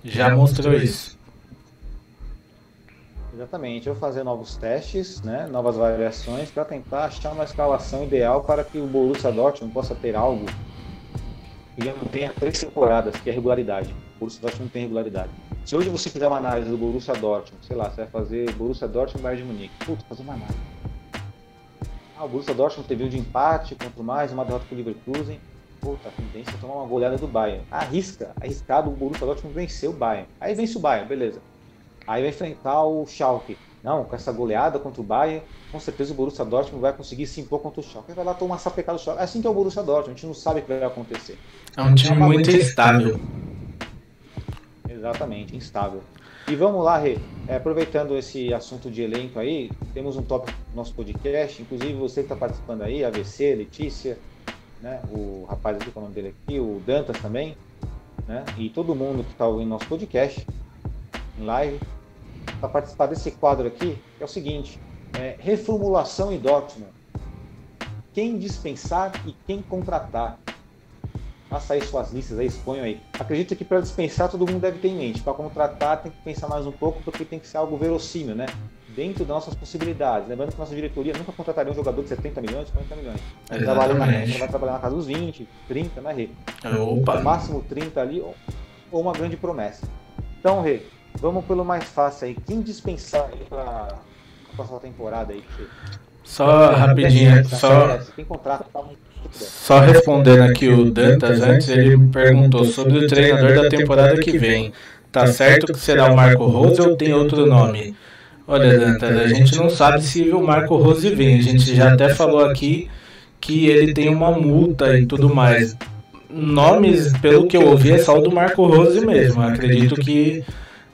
Já mostrou isso.
Exatamente, eu fazer novos testes, né, novas variações para tentar achar uma escalação ideal para que o Borussia Dortmund possa ter algo já não tenha três temporadas, que é regularidade. O Borussia Dortmund não tem regularidade. Se hoje você fizer uma análise do Borussia Dortmund, sei lá, você vai fazer Borussia Dortmund e Bayern de Munique, puta, fazer uma análise. Ah, o Borussia Dortmund teve um de empate contra o mais, uma derrota com o Leverkusen. Puta, a tendência é tomar uma goleada do Bayern. Arrisca, arriscado o Borussia Dortmund vencer o Bayern. Aí vence o Bayern, beleza. Aí vai enfrentar o Schalke. Não, com essa goleada contra o Bayern, com certeza o Borussia Dortmund vai conseguir se impor contra o Schalke. Vai lá tomar essa pecada do Schalke. É assim que é o Borussia Dortmund, a gente não sabe o que vai acontecer.
É um time muito instável.
Exatamente, instável. E vamos lá, Rê. É, aproveitando esse assunto de elenco aí, temos um tópico no nosso podcast, inclusive você que está participando aí, AVC, Letícia, né, o rapaz aqui, é o nome dele aqui, o Dantas também, né, e todo mundo que está ouvindo nosso podcast, em live, para participar desse quadro aqui, que é o seguinte, é, reformulação em Dortmund. Quem dispensar e quem contratar. Faça aí suas listas aí, exponham aí. Acredito que para dispensar todo mundo deve ter em mente. Para contratar tem que pensar mais um pouco, porque tem que ser algo verossímil, né? Dentro das nossas possibilidades. Lembrando que nossa diretoria nunca contrataria um jogador de 70 milhões, 40 milhões. A gente trabalha na, a gente vai trabalhar na casa dos 20, 30, né, Rê? No
Opa!
máximo 30 ali, ou, ou uma grande promessa. Então, Rê, vamos pelo mais fácil aí. Quem dispensar aí para a próxima temporada aí?
Só rapidinho, só,
Quem contrata tá muito
só respondendo aqui o Dantas antes, ele perguntou sobre o treinador da temporada que vem. Tá certo que será o Marco Rose ou tem outro nome? Olha, Dantas, a gente não sabe se o Marco Rose vem. A gente já até falou aqui que ele tem uma multa e tudo mais. Nomes, pelo que eu ouvi, é só o do Marco Rose mesmo. Acredito que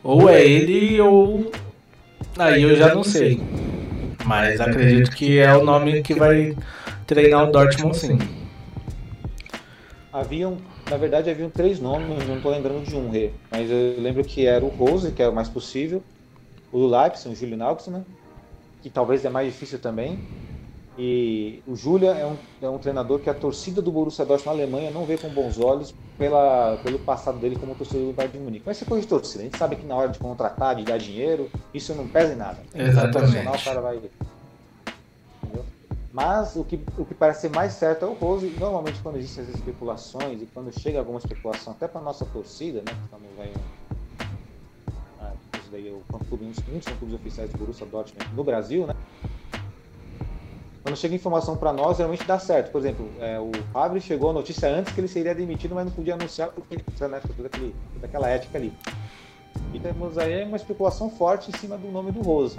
ou é ele ou. Aí eu já não sei. Mas acredito que é o nome que vai treinar o Dortmund sim.
Haviam, na verdade, haviam três nomes, não estou lembrando de um, Rê, mas eu lembro que era o Rose, que é o mais possível, o do Leipzig, o Julian Nagelsmann, que talvez é mais difícil também, E o Julia é um, é um treinador que a torcida do Borussia Dortmund na Alemanha não vê com bons olhos pela, pelo passado dele como torcedor do Bayern de Munique. Mas é coisa de torcida. A gente sabe que na hora de contratar, de dar dinheiro, isso não pesa em nada.
Exatamente.
O cara vai... Entendeu? Mas o que, o que parece ser mais certo é o Rose. Normalmente, quando existem as especulações e quando chega alguma especulação, até para nossa torcida, né? Que estamos aí, ah, isso daí é o fã-clube, um dos fã-clubes oficiais do Borussia Dortmund no Brasil, né? Quando chega informação para nós, geralmente dá certo. Por exemplo, é, o Fábio chegou a notícia antes que ele seria demitido, mas não podia anunciar porque né, toda, aquele, toda aquela ética ali. E temos aí uma especulação forte em cima do nome do Rose.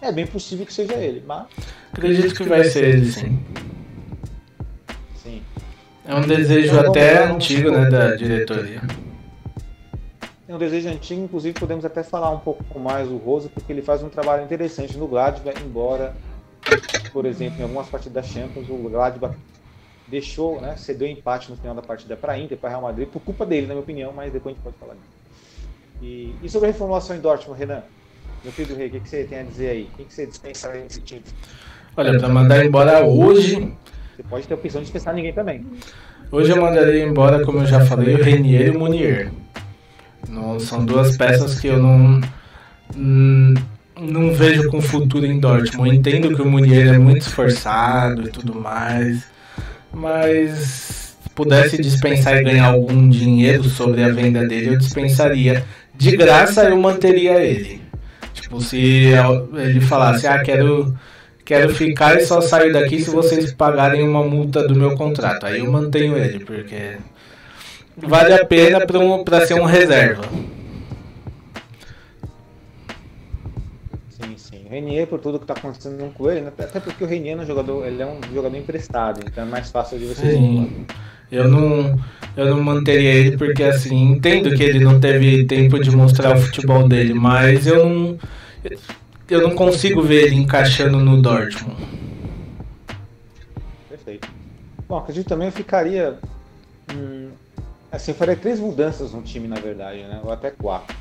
É bem possível que seja ele, mas
Acredito que vai ser ele, sim.
sim.
É um desejo até antigo, né, da diretoria.
É um desejo antigo, inclusive podemos até falar um pouco mais do Rose, porque ele faz um trabalho interessante no Gladbach, embora, por exemplo, em algumas partidas da Champions, o Gladbach deixou, né, cedeu empate no final da partida para a Inter, para Real Madrid, por culpa dele, na minha opinião, mas depois a gente pode falar disso. E, e sobre a reformulação em Dortmund, Renan? Meu filho do rei, o que, que você tem a dizer aí? O que, que você dispensaria nesse time?
Olha, pra mandar embora hoje,
Você pode ter a opção de dispensar ninguém também.
hoje eu mandaria embora, como eu já falei, o Renier e o Munier. Não, são duas peças que eu não, hum, não vejo com futuro em Dortmund. Eu entendo que o Munier é muito esforçado e tudo mais, mas se pudesse dispensar e ganhar algum dinheiro sobre a venda dele, eu dispensaria. De graça eu manteria ele. Tipo, se ele falasse, ah, quero, quero ficar e só sair daqui se vocês pagarem uma multa do meu contrato. Aí eu mantenho ele, porque vale a pena pra, um, ser um reserva.
Renier, por tudo que está acontecendo com ele, né? até porque o Renier é um jogador, ele é um jogador emprestado, então é mais fácil de você.
Sim. Eu não, eu não manteria ele porque assim, entendo que ele não teve tempo de mostrar o futebol dele, mas eu não, eu não consigo ver ele encaixando no Dortmund.
Perfeito. Bom, acredito também eu ficaria. Hum, assim, eu faria três mudanças no time, na verdade, né? Ou até quatro.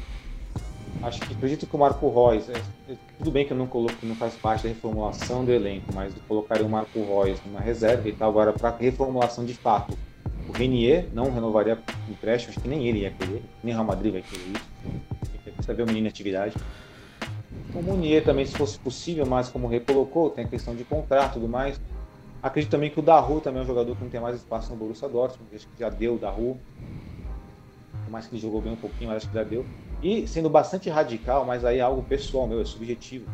Acho que acredito que o Marco Reus, é, é, tudo bem que eu não coloco, não faz parte da reformulação do elenco, mas colocaria o Marco Reus numa reserva e tal. Agora, para reformulação de fato, o Renier não renovaria o empréstimo, acho que nem ele ia querer, nem o Real Madrid vai querer isso. Precisa ver o menino em atividade. O Munier também, se fosse possível, mas como recolocou, tem a questão de contrato e tudo mais. Acredito também que o Daru também é um jogador que não tem mais espaço no Borussia Dortmund, acho que já deu o Daru. Por mais que ele jogou bem um pouquinho, mas acho que já deu. E sendo bastante radical, mas aí é algo pessoal meu, é subjetivo.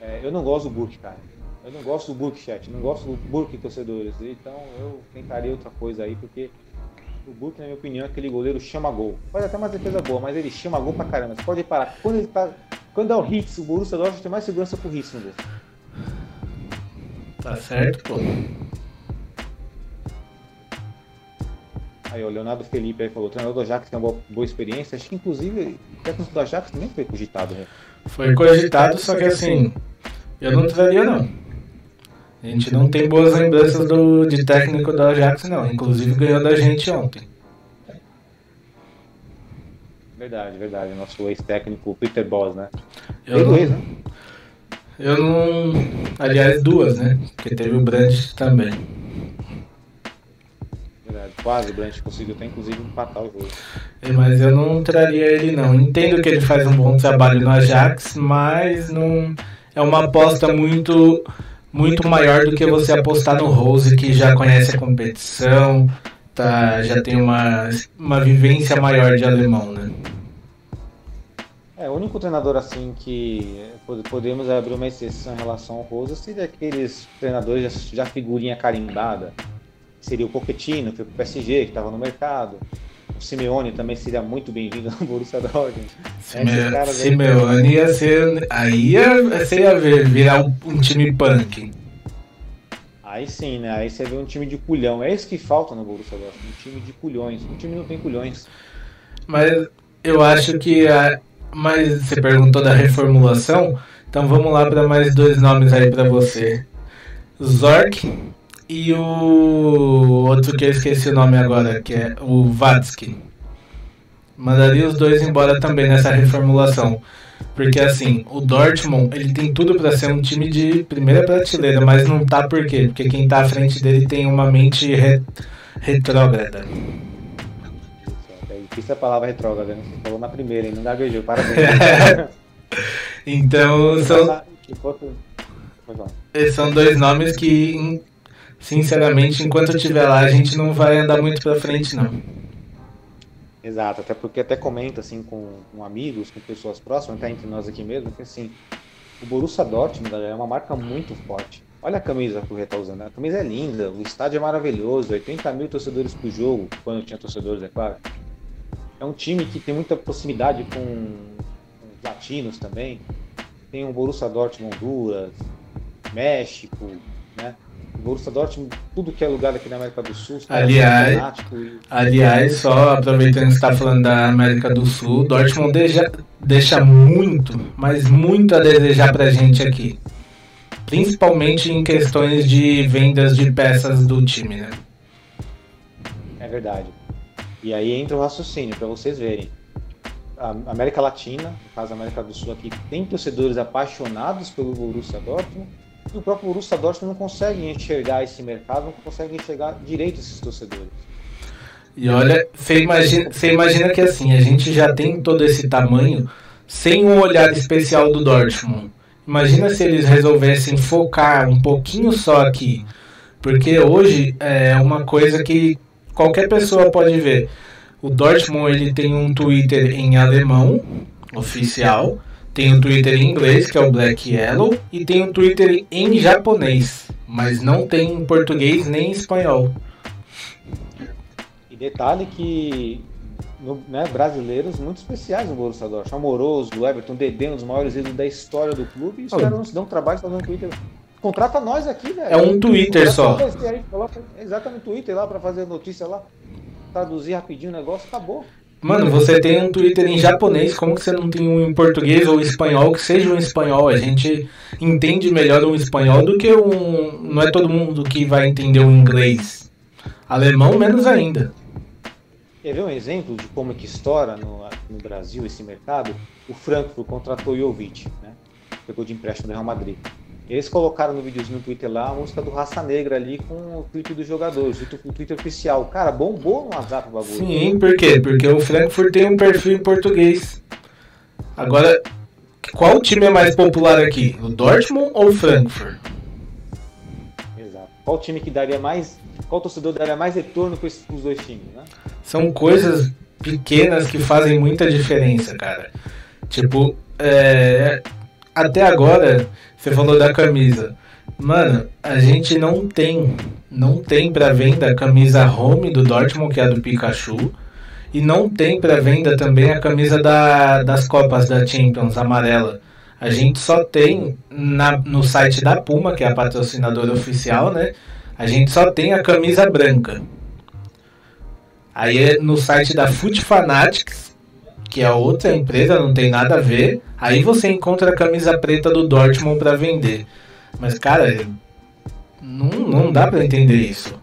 É, eu não gosto do Burke, cara. Eu não gosto do Burke, chat. Não gosto do Burke, torcedores. Então eu tentaria outra coisa aí, porque o Burke, na minha opinião, é aquele goleiro chama gol. Faz até uma defesa boa, mas ele chama gol pra caramba. Você pode reparar, quando ele tá. Quando é o Hits, o Borussia Dortmund tem mais segurança pro Hits no gol.
Tá certo, pô.
Aí o Leonardo Felipe aí falou, o treinador do Ajax tem uma boa, boa experiência. Acho que inclusive o técnico do Ajax também foi cogitado, né?
Foi cogitado, só que assim, eu não traria não. A gente não tem boas lembranças do, de técnico do Ajax, não. Inclusive ganhou da gente ontem.
Verdade, verdade. Nosso ex-técnico Peter Boss, né?
Eu
Tem
não,
dois, né?
eu não. Aliás, duas, né? Porque teve o Brandt também.
Quase o Brandt conseguiu até inclusive empatar o jogo.
É, Mas eu não traria ele, não. Entendo que ele faz um bom trabalho no Ajax, mas não. É uma aposta muito. Muito maior do que você apostar no Rose, que já conhece a competição, tá, já tem uma, uma vivência maior de alemão, né?
É, o único treinador assim que pod- podemos abrir uma exceção em relação ao Rosa seria aqueles treinadores já, já figurinha carimbada. Seria o Pochettino, que foi pro PSG, que estava no mercado. O Simeone também seria muito bem-vindo no Borussia Dortmund. Caras aí-
Simeone ia ser. Aí ia, você ia ver, virar um, um time punk.
Aí sim, né? Aí você vê um time de culhão. É isso que falta no Borussia Dortmund, um time de culhões. Um time não tem culhões.
Mas eu acho que. A, mas você perguntou da reformulação, então vamos lá para mais dois nomes aí para você: Zork e o outro que eu esqueci o nome agora, que é o Vatsky. Mandaria os dois embora também nessa reformulação. Porque assim, o Dortmund, ele tem tudo para ser um time de primeira prateleira, mas não tá por quê? Porque quem tá à frente dele tem uma mente re retrógrada.
É difícil a palavra retrógrada, né? Você falou na primeira, hein? Não gaguejou, parabéns. [LAUGHS]
então, são, são dois nomes que, sinceramente, enquanto eu estiver lá, a gente não vai andar muito pra frente, não.
Exato, até porque até comenta assim com, com amigos, com pessoas próximas, até entre nós aqui mesmo, que assim, o Borussia Dortmund é uma marca muito forte. Olha a camisa que o Rê tá usando, né? a camisa é linda, o estádio é maravilhoso, 80 mil torcedores por jogo, quando tinha torcedores, é claro. É um time que tem muita proximidade com, com os latinos também. Tem o Borussia Dortmund Honduras, México, né? Borussia Dortmund, tudo que é lugar aqui na América do Sul.
Aliás, aliás, só aproveitando que está falando da América do Sul, Dortmund deixa, deixa muito, mas muito a desejar para a gente aqui. Principalmente em questões de vendas de peças do time, né?
É verdade. E aí entra o raciocínio, para vocês verem. A América Latina, no caso a América do Sul aqui, tem torcedores apaixonados pelo Borussia Dortmund, e o próprio Borussia Dortmund não consegue enxergar esse mercado, não consegue enxergar direito esses torcedores.
E olha, você imagina, você imagina que assim, a gente já tem todo esse tamanho sem um olhar especial do Dortmund. Imagina se eles resolvessem focar um pouquinho só aqui. Porque hoje é uma coisa que qualquer pessoa pode ver. O Dortmund ele tem um Twitter em alemão oficial tem um Twitter em inglês, que é o Black Yellow, e tem um Twitter em japonês, mas não tem em português nem em espanhol.
E detalhe que no, né, brasileiros muito especiais no Borussia Dortmund. Amoroso, do Everton, Dedê, um dos maiores ídolos da história do clube. E os oh. caras não se dão trabalho fazendo Twitter. Contrata nós aqui, velho.
É um Twitter só.
exatamente, Twitter lá para fazer notícia lá. Traduzir rapidinho o negócio, acabou.
Mano, você tem um Twitter em japonês, como que você não tem um em português ou espanhol, que seja um espanhol? A gente entende melhor um espanhol do que um. Não é todo mundo que vai entender o um inglês. Alemão, menos ainda.
Quer ver um exemplo de como é que estoura no, no Brasil esse mercado? O Frankfurt contratou o Jovic, né? Pegou de empréstimo do Real Madrid. Eles colocaram no videozinho no Twitter lá a música do Raça Negra ali com o tweet dos jogadores, o Twitter oficial. Cara, bombou no WhatsApp o bagulho.
Sim, por quê? Porque o Frankfurt tem um perfil em português. Agora, qual time é mais popular aqui? O Dortmund ou o Frankfurt?
Exato. Qual time que daria mais. Qual torcedor daria mais retorno para esses dois times, né?
São coisas pequenas que fazem muita diferença, cara. Tipo, é, até agora, você falou da camisa. Mano, a gente não tem, não tem para venda a camisa home do Dortmund, que é a do Pikachu. E não tem para venda também a camisa da, das Copas da Champions amarela. A gente só tem na, no site da Puma, que é a patrocinadora oficial, né? A gente só tem a camisa branca. Aí é no site da Foot Fanatics, que é outra empresa, não tem nada a ver. Aí você encontra a camisa preta do Dortmund para vender. Mas, cara, não, não dá para entender isso.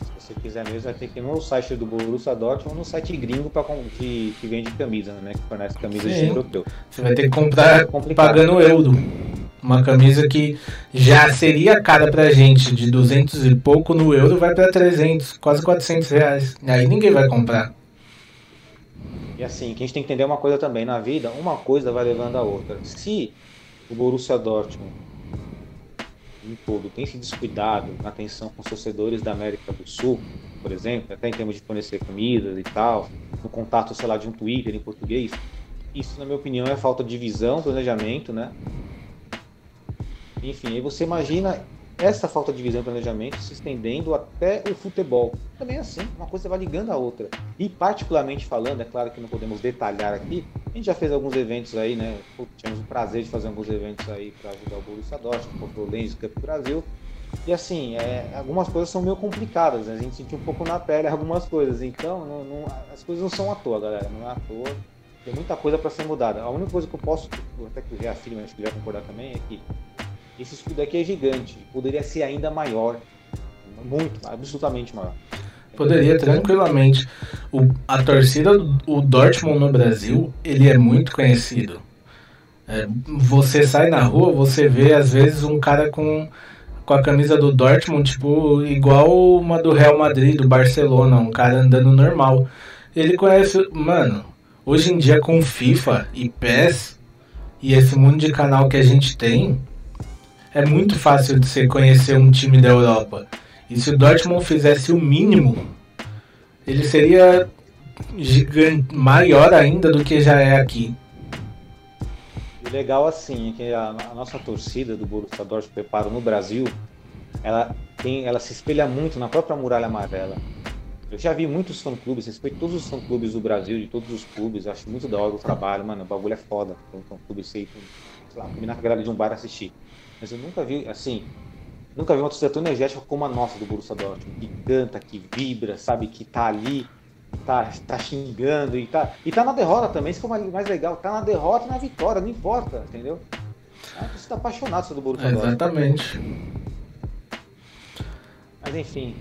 Se você quiser mesmo, vai ter que ir no site do Borussia Dortmund ou no site gringo pra, que, que vende camisa, né? Que fornece camisas de europeu.
Você vai ter que comprar é pagando euro. Uma camisa que já seria cara pra gente de 200 e pouco no euro, vai para 300, quase 400 reais. Aí ninguém vai comprar.
E assim, que a gente tem que entender uma coisa também na vida, uma coisa vai levando a outra. Se o Borussia Dortmund em todo tem se descuidado na atenção com os torcedores da América do Sul, por exemplo, até em termos de fornecer comidas e tal, no contato, sei lá, de um Twitter em português, isso, na minha opinião, é falta de visão, planejamento, né? Enfim, aí você imagina essa falta de visão e planejamento se estendendo até o futebol. Também é assim, uma coisa vai ligando a outra. E particularmente falando, é claro que não podemos detalhar aqui, a gente já fez alguns eventos aí, né? Tivemos o prazer de fazer alguns eventos aí para ajudar o Borussia Dortmund, contra o Lens Cup Brasil. E assim, é, algumas coisas são meio complicadas, né? A gente sentiu um pouco na pele algumas coisas. Então, não, não, as coisas não são à toa, galera. Não é à toa. Tem muita coisa para ser mudada. A única coisa que eu posso, até que o reafirmo, acho que ele vai concordar também, é que esse escudo aqui é gigante, poderia ser ainda maior, muito, absolutamente maior.
Poderia tranquilamente. O, a torcida o Dortmund no Brasil, ele é muito conhecido. É, você sai na rua, você vê às vezes um cara com, com a camisa do Dortmund, tipo, igual uma do Real Madrid, do Barcelona, um cara andando normal. Ele conhece, mano, hoje em dia com FIFA e PES e esse mundo de canal que a gente tem, é muito fácil de você conhecer um time da Europa. E se o Dortmund fizesse o mínimo, ele seria gigante, maior ainda do que já é aqui.
Legal assim é que a, a, nossa torcida do Borussia Dortmund preparo no Brasil, ela tem, ela se espelha muito na própria muralha amarela. Eu já vi muitos fã-clubes, respeito todos os fã-clubes do Brasil, de todos os clubes, acho muito da hora o trabalho, mano, o bagulho é foda. Um fã-clube sei, sei lá, combinar com a galera de um bar assistir. Mas eu nunca vi, assim, nunca vi uma torcida tão energética como a nossa do Borussia Dortmund, que canta, que vibra, sabe, que tá ali, tá, tá xingando e tá, e tá na derrota também, isso que é mais legal, tá na derrota e na vitória, não importa, entendeu? É uma torcida apaixonada do Borussia Dortmund.
Exatamente.
Mas enfim,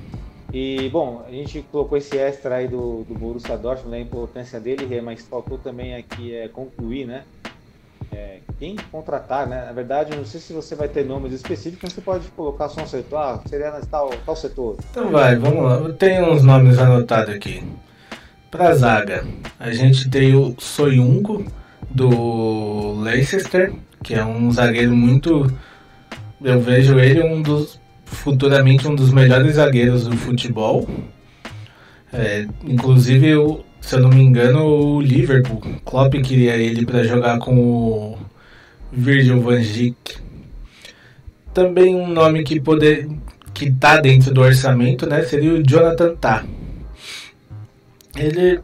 e, bom, a gente colocou esse extra aí do, do Borussia Dortmund, né, a importância dele, mas faltou também aqui é, concluir, né? É, quem contratar, né? Na verdade, não sei se você vai ter nomes específicos, você pode colocar só um setor. Ah, seria tal, tal setor.
Então vai, vamos lá. Eu tenho uns nomes anotados aqui. Pra zaga, a gente tem o Soyunco, do Leicester, que é um zagueiro muito. Eu vejo ele um dos futuramente um dos melhores zagueiros do futebol. É, inclusive, eu, se eu não me engano, o Liverpool, Klopp queria ele para jogar com o Virgil van Dijk. Também um nome que poder que tá dentro do orçamento, né, seria o Jonathan Tah. Ele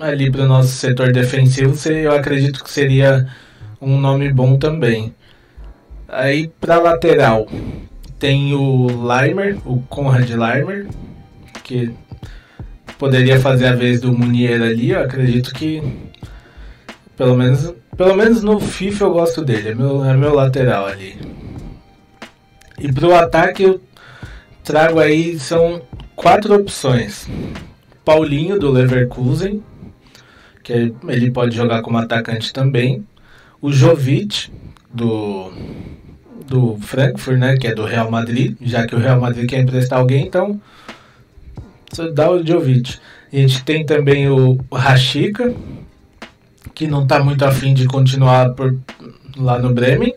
ali para o nosso setor defensivo, eu acredito que seria um nome bom também. Aí para lateral, tem o Limer, o Conrad Limer, que poderia fazer a vez do Munier ali. Eu acredito que pelo menos, pelo menos no FIFA eu gosto dele, é meu, é meu lateral ali. E pro ataque eu trago aí são quatro opções. Paulinho do Leverkusen, que ele pode jogar como atacante também. O Jovic do do Frankfurt, né, que é do Real Madrid, já que o Real Madrid quer emprestar alguém, então dá o Jovic. A gente tem também o Rashica, que não está muito afim de continuar por, lá no Bremen,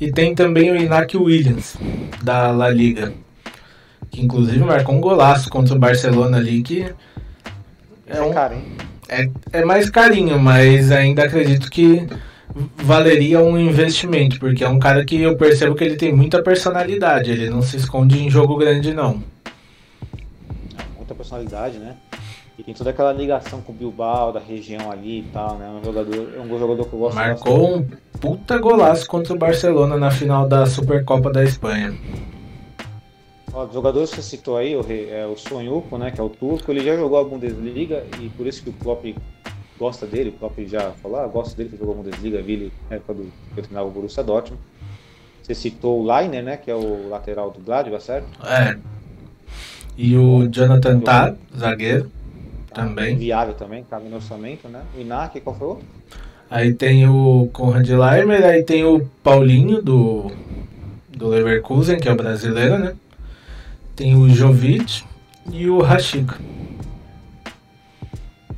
e tem também o Inácio Williams, da La Liga, que inclusive marcou um golaço contra o Barcelona ali, que é,
é um,
é, é mais carinho, mas ainda acredito que valeria um investimento, porque é um cara que eu percebo que ele tem muita personalidade, ele não se esconde em jogo grande não.
Muita personalidade, né? E tem toda aquela ligação com o Bilbao, da região ali e tal, né? Um jogador, é um jogador que eu gosto
Marcou um puta golaço contra o Barcelona na final da Supercopa da Espanha.
Ó, os jogadores que você citou aí, o, é, o Sonhuco, né, que é o turco, ele já jogou a Bundesliga e por isso que o Klopp gosta dele, o próprio já falou, ah, gosto dele, que jogou Bundesliga, vi ele na época do que eu treinava o Borussia Dortmund. Você citou o Leiner, né, que é o lateral do Gladbach, certo?
É. E o Jonathan Tah, zagueiro, tá, também.
Viável também, cabe no orçamento, né? O Inak, qual foi o?
Aí tem o Conrad Leimer, aí tem o Paulinho do, do Leverkusen, que é o brasileiro, né? Tem o Jovic e o Rashica.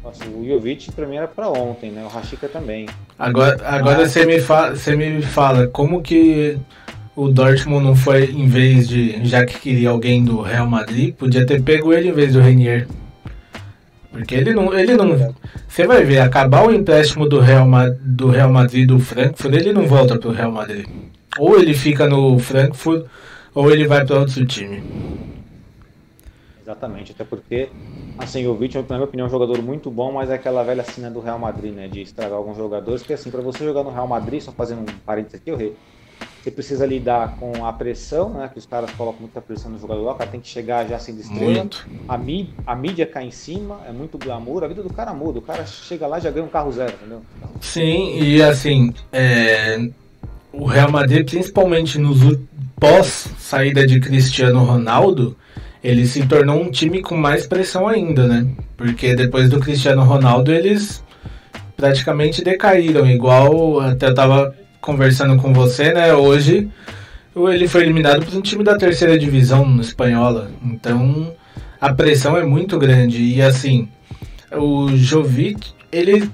Nossa, o Jovic pra mim era pra ontem, né? O Rashica também.
Agora, agora você, me fala, você me fala, como que o Dortmund não foi, em vez de, já que queria alguém do Real Madrid, podia ter pego ele em vez do Renier. Porque ele não, ele não. Você vai ver, acabar o empréstimo do Real, do Real Madrid do Frankfurt, ele não volta pro Real Madrid. Ou ele fica no Frankfurt, ou ele vai para outro time.
Exatamente, até porque assim, o Vítor, na minha opinião, é um jogador muito bom, mas é aquela velha cena do Real Madrid, né? De estragar alguns jogadores, que assim, para você jogar no Real Madrid, só fazendo um parênteses aqui, Rei, você precisa lidar com a pressão, né? Que os caras colocam muita pressão no jogador, o cara tem que chegar já sendo estrela. Muito. A, mídia, a mídia cai em cima, é muito glamour, a vida do cara muda, o cara chega lá e já ganha um carro zero, entendeu?
Sim, e assim, é... o Real Madrid, principalmente nos pós saída de Cristiano Ronaldo, ele se tornou um time com mais pressão ainda, né? Porque depois do Cristiano Ronaldo eles praticamente decaíram, igual até eu tava conversando com você, né? Hoje ele foi eliminado por um time da terceira divisão espanhola. Então a pressão é muito grande. E assim, o Jovic, ele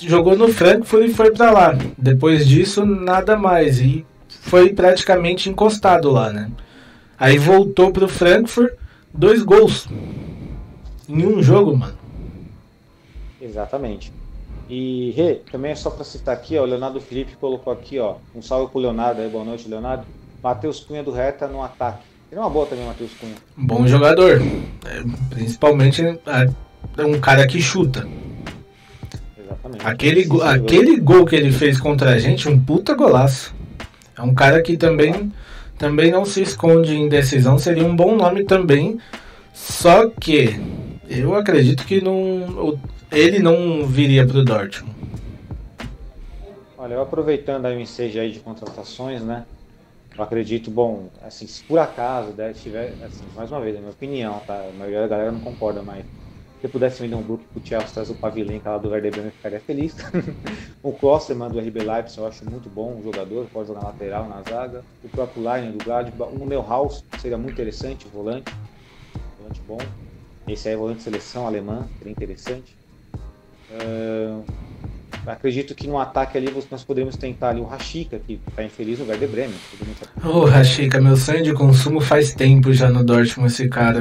jogou no Frankfurt e foi para lá. Depois disso, nada mais. E foi praticamente encostado lá, né? Aí voltou pro Frankfurt, dois gols em um jogo, mano.
Exatamente. E Rê, também é só para citar aqui, ó, o Leonardo Felipe colocou aqui, ó, um salve pro Leonardo aí, boa noite, Leonardo. Matheus Cunha do Reta no ataque. Ele é uma boa também, Matheus Cunha.
Bom jogador. É, principalmente é um cara que chuta.
Exatamente.
Aquele, go, aquele gol que ele fez contra a gente, um puta golaço. É um cara que também, também não se esconde em decisão, seria um bom nome também. Só que eu acredito que não, ele não viria para o Dortmund.
Olha, eu aproveitando aí o ensejo aí de contratações, né? Eu acredito, bom, assim, se por acaso der, tiver, assim, mais uma vez, é minha opinião, tá? A maioria da galera não concorda, mas se pudesse vender um grupo pro Chelsea trazer o Pavilenka lá do Werder Bremen, eu ficaria feliz. [LAUGHS] o Klosterman do RB Leipzig eu acho muito bom, um jogador, pode jogar na lateral, na zaga. O próprio Line do Gladbach, o Neuhaus seria muito interessante, volante, volante bom. Esse aí é volante de seleção alemã, seria interessante. Uh, acredito que no ataque ali nós podemos tentar ali o Rashica, que está infeliz no Werder Bremen.
Ô, oh, Rashica, meu sonho de consumo faz tempo já no Dortmund esse cara.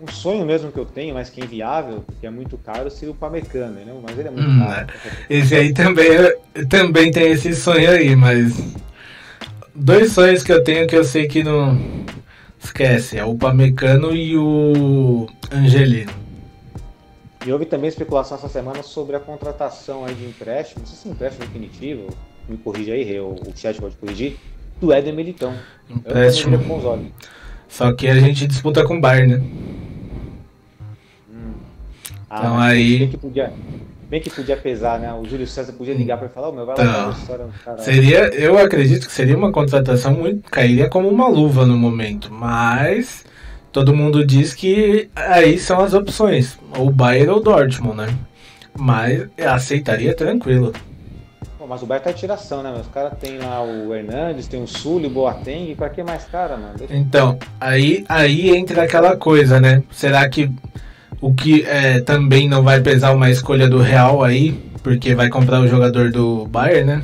Um sonho mesmo que eu tenho, mas que é inviável, que é muito caro, seria o Pamecano, né? Mas ele é muito hum, caro.
Esse aí também, também tem esse sonho aí, mas... Dois sonhos que eu tenho que eu sei que não... Esquece, é o Pamecano e o Angelino.
E houve também especulação essa semana sobre a contratação aí de empréstimo, não sei se é empréstimo definitivo, me corrija aí, o, o chat pode corrigir, do Éder Militão.
Empréstimo. Só que a gente disputa com o Bayern, né?
Hum. Ah, então aí. Bem que, podia, bem que podia pesar, né? O Júlio César podia ligar para falar, oh, meu, vai lá então,
cara. Seria, eu acredito que seria uma contratação muito. cairia como uma luva no momento, mas todo mundo diz que aí são as opções, ou Bayern ou Dortmund, né? Mas aceitaria tranquilo.
Pô, mas o Bayern tá tiração, né? Os caras tem lá o Hernandes, tem o Sully, o Boateng, pra que mais cara, mano?
Deixa então, aí, aí entra aquela coisa, né? Será que o que é, também não vai pesar uma escolha do Real aí, porque vai comprar o jogador do Bayern, né?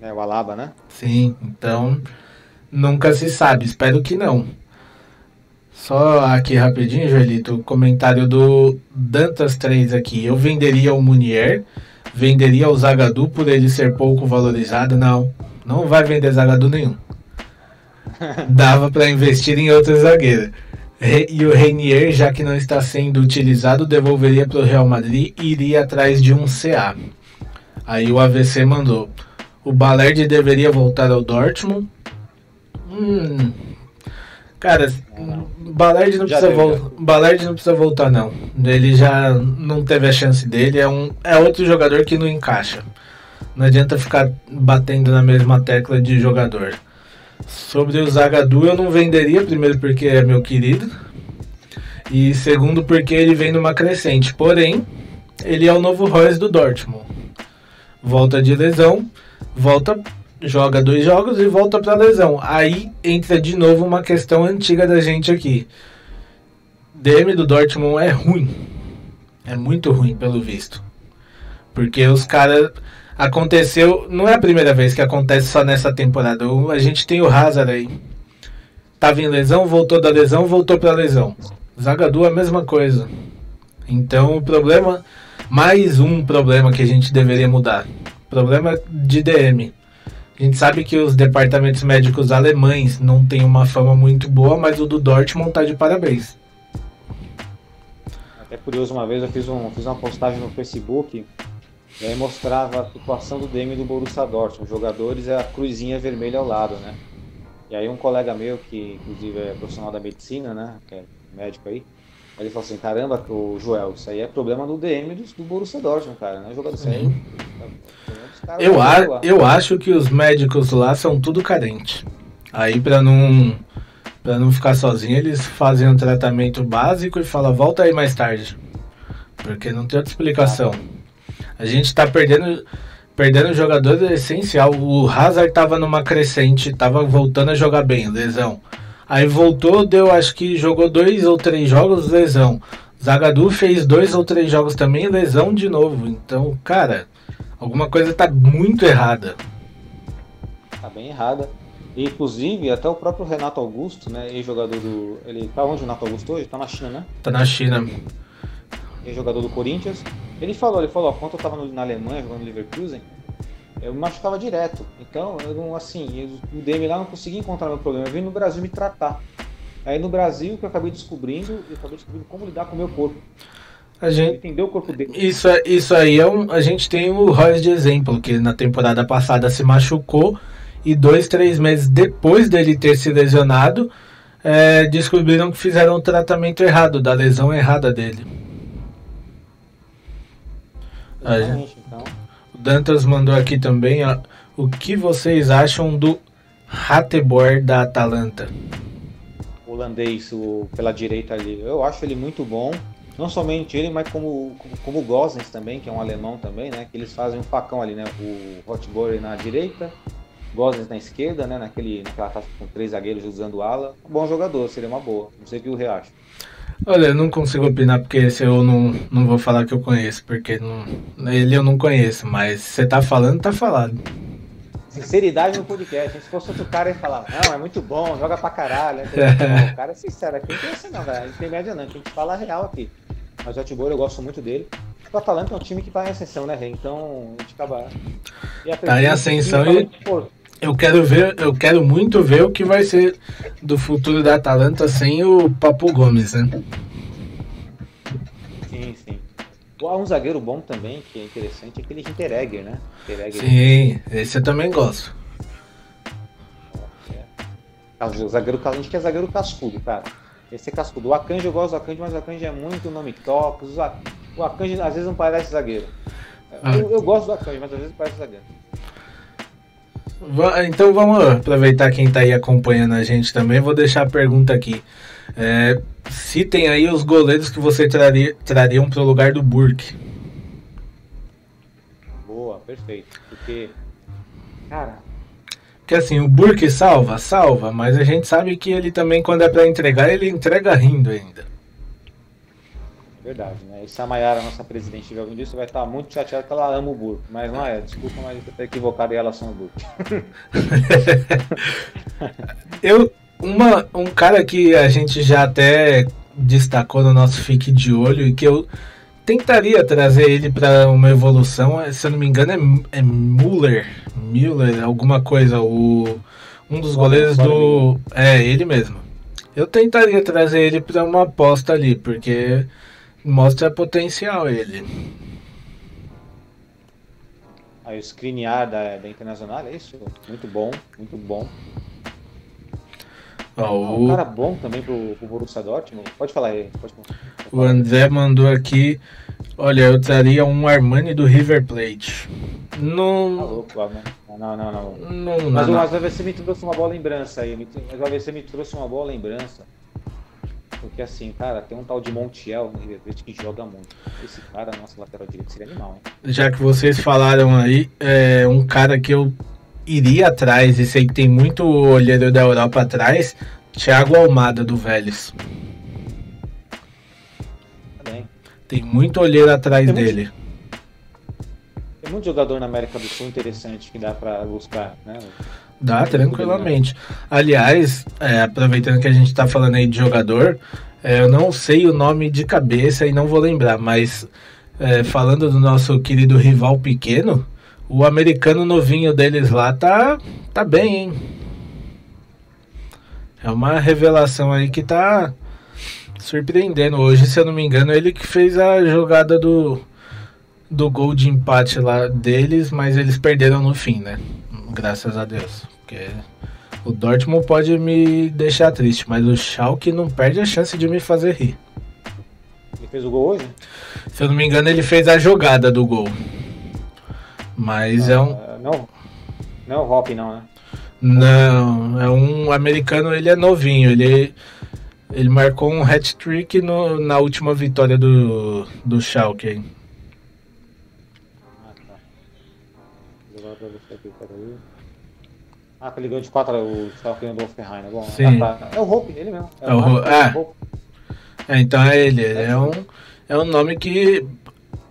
É, o Alaba, né?
Sim, então nunca se sabe, espero que não. Só aqui rapidinho, Joelito, comentário do Dantas 3 aqui. Eu venderia o Munier, venderia o Zagadu por ele ser pouco valorizado. Não, não vai vender Zagadu nenhum. [LAUGHS] Dava para investir em outro zagueiro. E o Renier, já que não está sendo utilizado, devolveria para o Real Madrid e iria atrás de um CA. Aí o AVC mandou. O Balerd deveria voltar ao Dortmund. Hum, Cara, Ballard não, precisa Ballard não precisa voltar, não. Ele já não teve a chance dele. É, um, é outro jogador que não encaixa. Não adianta ficar batendo na mesma tecla de jogador. Sobre o Zagadu, eu não venderia, primeiro porque é meu querido. E segundo porque ele vem numa crescente. Porém, ele é o novo Royce do Dortmund. Volta de lesão, volta joga dois jogos e volta para lesão. Aí entra de novo uma questão antiga da gente aqui. DM do Dortmund é ruim. É muito ruim, pelo visto. Porque os caras. Aconteceu. Não é a primeira vez que acontece só nessa temporada. A gente tem o Hazard aí. Tava em lesão, voltou da lesão, voltou pra lesão. Zagadu a mesma coisa. Então o problema. Mais um problema que a gente deveria mudar. Problema de DM. A gente sabe que os departamentos médicos alemães não têm uma fama muito boa, mas o do Dortmund tá de parabéns.
Até curioso, uma vez eu fiz, um, fiz uma postagem no Facebook e aí mostrava a situação do DM do Borussia Dortmund. Os jogadores é a cruzinha vermelha ao lado, né? E aí um colega meu, que inclusive é profissional da medicina, né? Que é médico aí, ele falou assim, caramba, o Joel, isso aí é problema do DM do, do Borussia Dortmund, cara, né? Jogador isso
Eu, a, eu acho que os médicos lá são tudo carente. Aí para não Pra não ficar sozinho, eles fazem um tratamento básico e falam, volta aí mais tarde. Porque não tem outra explicação. A gente tá perdendo perdendo jogador essencial. O Hazard tava numa crescente, tava voltando a jogar bem, lesão. Aí voltou, deu acho que jogou dois ou três jogos, lesão. Zagadu fez dois ou três jogos também, lesão de novo. Então, cara, alguma coisa tá muito errada.
Tá bem errada. E, inclusive, até o próprio Renato Augusto, né, ex-jogador do... Ele tá onde o Renato Augusto hoje? Tá na China, né?
Tá na China.
Ex-jogador do Corinthians. Ele falou, ele falou, ó, quando eu tava na Alemanha jogando no Leverkusen, eu me machucava direto. Então, eu não, assim, eu, o DM lá não conseguia encontrar meu problema. Eu vim no Brasil me tratar. Aí no Brasil que eu acabei descobrindo, eu acabei descobrindo como lidar com o meu corpo.
A gente,
Entender o corpo dele.
isso, é- isso aí é um. A gente tem o Royce de exemplo, que na temporada passada se machucou e dois, três meses depois dele ter se lesionado, é, descobriram que fizeram o tratamento errado, da lesão errada dele. A gente-
Exatamente, então.
O Dantas mandou aqui também ó, o que vocês acham do Hateboer da Atalanta.
holandês o, pela direita ali. Eu acho ele muito bom. Não somente ele, mas como, como, o Gosens também, que é um alemão também, né? Que eles fazem um facão ali, né? O Hotboer na direita, Gosens na esquerda, né? Naquele, naquela taça com três zagueiros usando ala. Bom jogador, seria uma boa. Não sei o que o reacha.
Olha, eu não consigo opinar porque esse eu não, não vou falar que eu conheço, porque não, ele eu não conheço, mas você tá falando, tá falado.
Sinceridade no podcast. Se fosse outro cara, ele falava, não, é muito bom, joga pra caralho. Não, o cara é sincero aqui, não tem essa não, velho. Não tem média não, a gente fala a real aqui. Mas o Hotboer eu gosto muito dele. O Atalanta é um time que tá em ascensão, né, Rei? Então, a gente acaba... E
Tá em ascensão
time,
e- Eu quero ver, eu quero muito ver o que vai ser do futuro da Atalanta sem o Papo Gomes, né?
Sim, sim. Há um zagueiro bom também, que é interessante, é aquele Hinteregger, né? Hinteregger,
Sim, esse eu também gosto.
Ah, O zagueiro, a gente quer zagueiro cascudo, cara. Esse é cascudo. O Akanji, eu gosto do Akanji, mas o Akanji é muito nome top. O Akanji às vezes não parece zagueiro.
Ah.
Eu, eu gosto do Akanji, mas às vezes parece zagueiro.
Então vamos aproveitar quem tá aí acompanhando a gente também. Vou deixar a pergunta aqui. É, citem aí os goleiros que você traria, trariam pro lugar do Burke.
Boa, perfeito. Porque, cara,
Porque assim, o Burke salva, salva, mas a gente sabe que ele também, quando é pra entregar, ele entrega rindo ainda.
verdade, né? E se a Mayara, nossa presidente, estiver ouvindo isso, vai estar muito chateada que ela ama o Burke. Mas não é, desculpa, mas eu tô equivocado em relação ao Burke. [LAUGHS] [LAUGHS]
Eu, uma, um cara que a gente já até destacou no nosso Fique de Olho e que eu tentaria trazer ele para uma evolução, é, se eu não me engano, é, é Müller, Müller, alguma coisa, o, um dos goleiros do. É, ele mesmo. Eu tentaria trazer ele para uma aposta ali, porque mostra potencial ele.
Aí o Skriniar da, da Internacional, é isso? Muito bom, muito bom.
Ó,
Um
o,
cara bom também pro, pro Borussia Dortmund. Pode falar aí, pode
o André mandou aqui. Olha, eu traria um Armani do River Plate.
Tá
Não.
louco, ah, Não, não, não. não.
Não,
Mas, o-
não.
mas o AVC me trouxe uma boa lembrança aí. Mas o AVC me trouxe uma boa lembrança. Porque assim, cara, tem um tal de Montiel no River Plate que joga muito. Esse cara, nossa lateral direito, seria animal, hein?
Já que vocês falaram aí, é um cara que eu iria atrás e sei que tem muito olheiro da Europa atrás, Thiago Almada do Vélez. Tem muito olheiro atrás
Tem muito-
dele.
Tem muito jogador na América do Sul interessante que dá pra buscar, né?
Dá tranquilamente. Aliás, é, aproveitando que a gente tá falando aí de jogador, é, eu não sei o nome de cabeça e não vou lembrar, mas é, falando do nosso querido rival pequeno, o americano novinho deles lá tá, tá bem, hein? É uma revelação aí que tá surpreendendo. Hoje, se eu não me engano, ele que fez a jogada do, do gol de empate lá deles, mas eles perderam no fim, né? Graças a Deus. Porque o Dortmund pode me deixar triste, mas o Schalke não perde a chance de me fazer rir.
Ele fez o gol hoje?
Se eu não me engano, ele fez a jogada do gol. Mas é um.
Ah, não. Não é o Hop, não, né?
Não, é um americano, ele é novinho, ele, ele marcou um hat-trick no- na última vitória do, do Schalke.
Ah, tá. Ah, que ele ganhou de 4 o Schalke do Offenheim, né? Bom,
Sim.
ah, tá. É o Hope, ele mesmo.
É o Ho- ah.
Hope.
É, então é ele, ele é um, é um nome que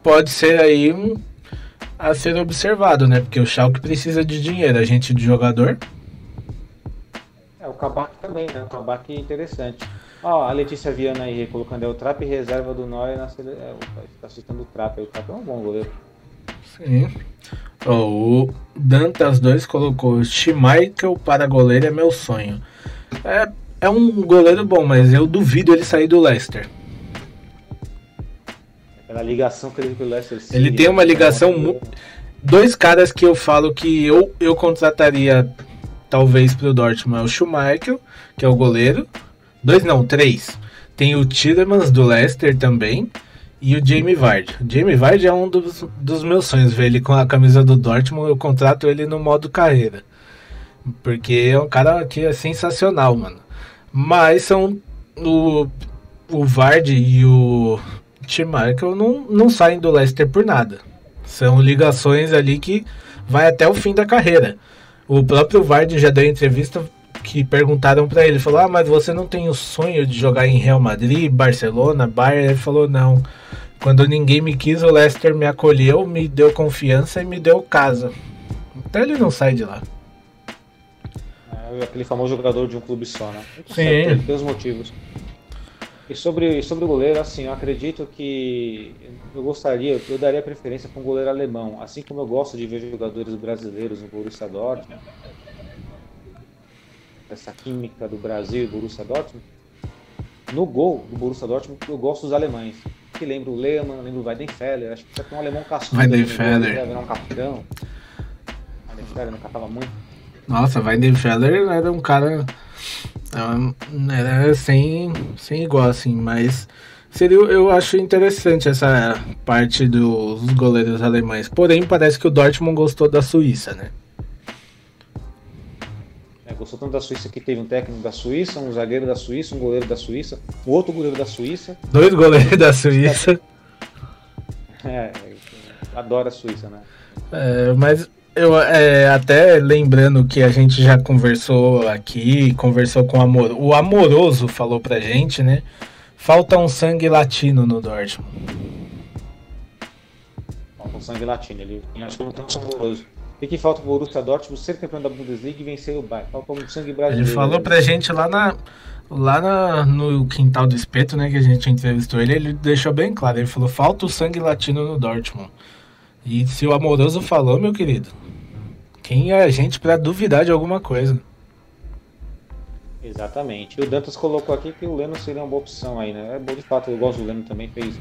pode ser aí um, a ser observado, né? Porque o Schalke precisa de dinheiro, a gente de jogador.
É, o Kabak também, né? O Kabak é interessante. Ó, a Letícia Viana aí colocando é o Trap reserva do Neuer na sele... é, tá citando o Trap. aí. O Trap é um bom goleiro.
Sim. Ó, o Dantas 2 colocou Schmeichel para goleiro é meu sonho. É, é um goleiro bom, mas eu duvido ele sair do Leicester.
Pela ligação que ele com o Leicester City.
Ele tem uma ligação mu-. Dois caras que eu falo que eu, eu contrataria talvez pro Dortmund é o Schmeichel, que é o goleiro. Dois não, três. Tem o Tillemans do Leicester também. E o Jamie Vardy. O Jamie Vardy é um dos, dos meus sonhos. Ver ele com a camisa do Dortmund, eu contrato ele no modo carreira. Porque é um cara que é sensacional, mano. Mas são o, o Vardy e o Schmeichel não, não saem do Leicester por nada. São ligações ali que vai até o fim da carreira. O próprio Vardy já deu entrevista que perguntaram pra ele, falou: "Ah, mas você não tem o sonho de jogar em Real Madrid, Barcelona, Bayern?" Ele falou: "Não. Quando ninguém me quis, o Leicester me acolheu, me deu confiança e me deu casa." Então ele não sai de lá.
É aquele famoso jogador de um clube só, né?
Sim.
tem os motivos. E sobre, sobre o goleiro, assim, eu acredito que eu gostaria, eu daria preferência para um goleiro alemão, assim como eu gosto de ver jogadores brasileiros no Borussia Dortmund. Essa química do Brasil e Borussia Dortmund. No gol do Borussia Dortmund, eu gosto dos alemães. Que lembro o Lehmann, lembro o Weidenfeller, acho que precisa ter um alemão cascudo. gol,
Weidenfeller.
Virar um capitão. Weidenfeller não catava muito.
Nossa, Weidenfeller era um cara. Era sem, sem igual, assim, mas seria, eu acho interessante essa parte dos goleiros alemães. Porém, parece que o Dortmund gostou da Suíça, né?
É, gostou tanto da Suíça que teve um técnico da Suíça, um zagueiro da Suíça, um goleiro da Suíça, um outro goleiro da Suíça.
Dois goleiros da Suíça.
É, adora a Suíça, né?
É, mas eu é, até lembrando que a gente já conversou aqui, conversou com o Amor. O Amoroso falou pra gente, né? Falta um sangue latino no Dortmund.
Falta um sangue latino. Ele acho que não tem um sangue amoroso. O que, falta pro Borussia Dortmund ser campeão da Bundesliga e vencer o Bayern? Falta um sangue brasileiro.
Ele falou pra gente lá na lá na- no quintal do espeto, né, que a gente entrevistou ele, ele deixou bem claro, ele falou: "Falta o sangue latino no Dortmund". E se o Amoroso falou, meu querido, quem é a gente pra duvidar de alguma coisa?
Exatamente. E o Dantas colocou aqui que o Leno seria uma boa opção aí, né? É bom de fato, eu gosto do Leno também, fez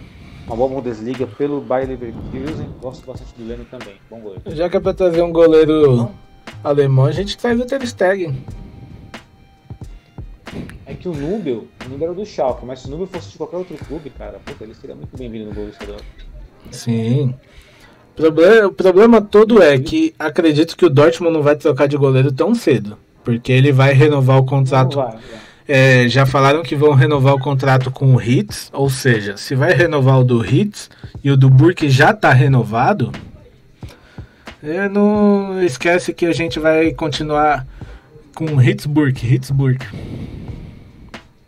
uma boa Bundesliga pelo Bayer Leverkusen. Gosto bastante do Leno também. Bom goleiro.
Já que é pra trazer um goleiro alemão, a gente traz o Ter Stegen.
É que o Nubel, o Nubel era do Schalke, mas se o Nubel fosse de qualquer outro clube, cara, puta, ele seria muito bem-vindo no Borussia Dortmund.
Sim. O problema, o problema todo é que acredito que o Dortmund não vai trocar de goleiro tão cedo. Porque ele vai renovar o contrato.
vai.
É, já falaram que vão renovar o contrato com o Hits, ou seja, se vai renovar o do Hits e o do Burke já tá renovado, não esquece que a gente vai continuar com Hitsburg, Hitsburg.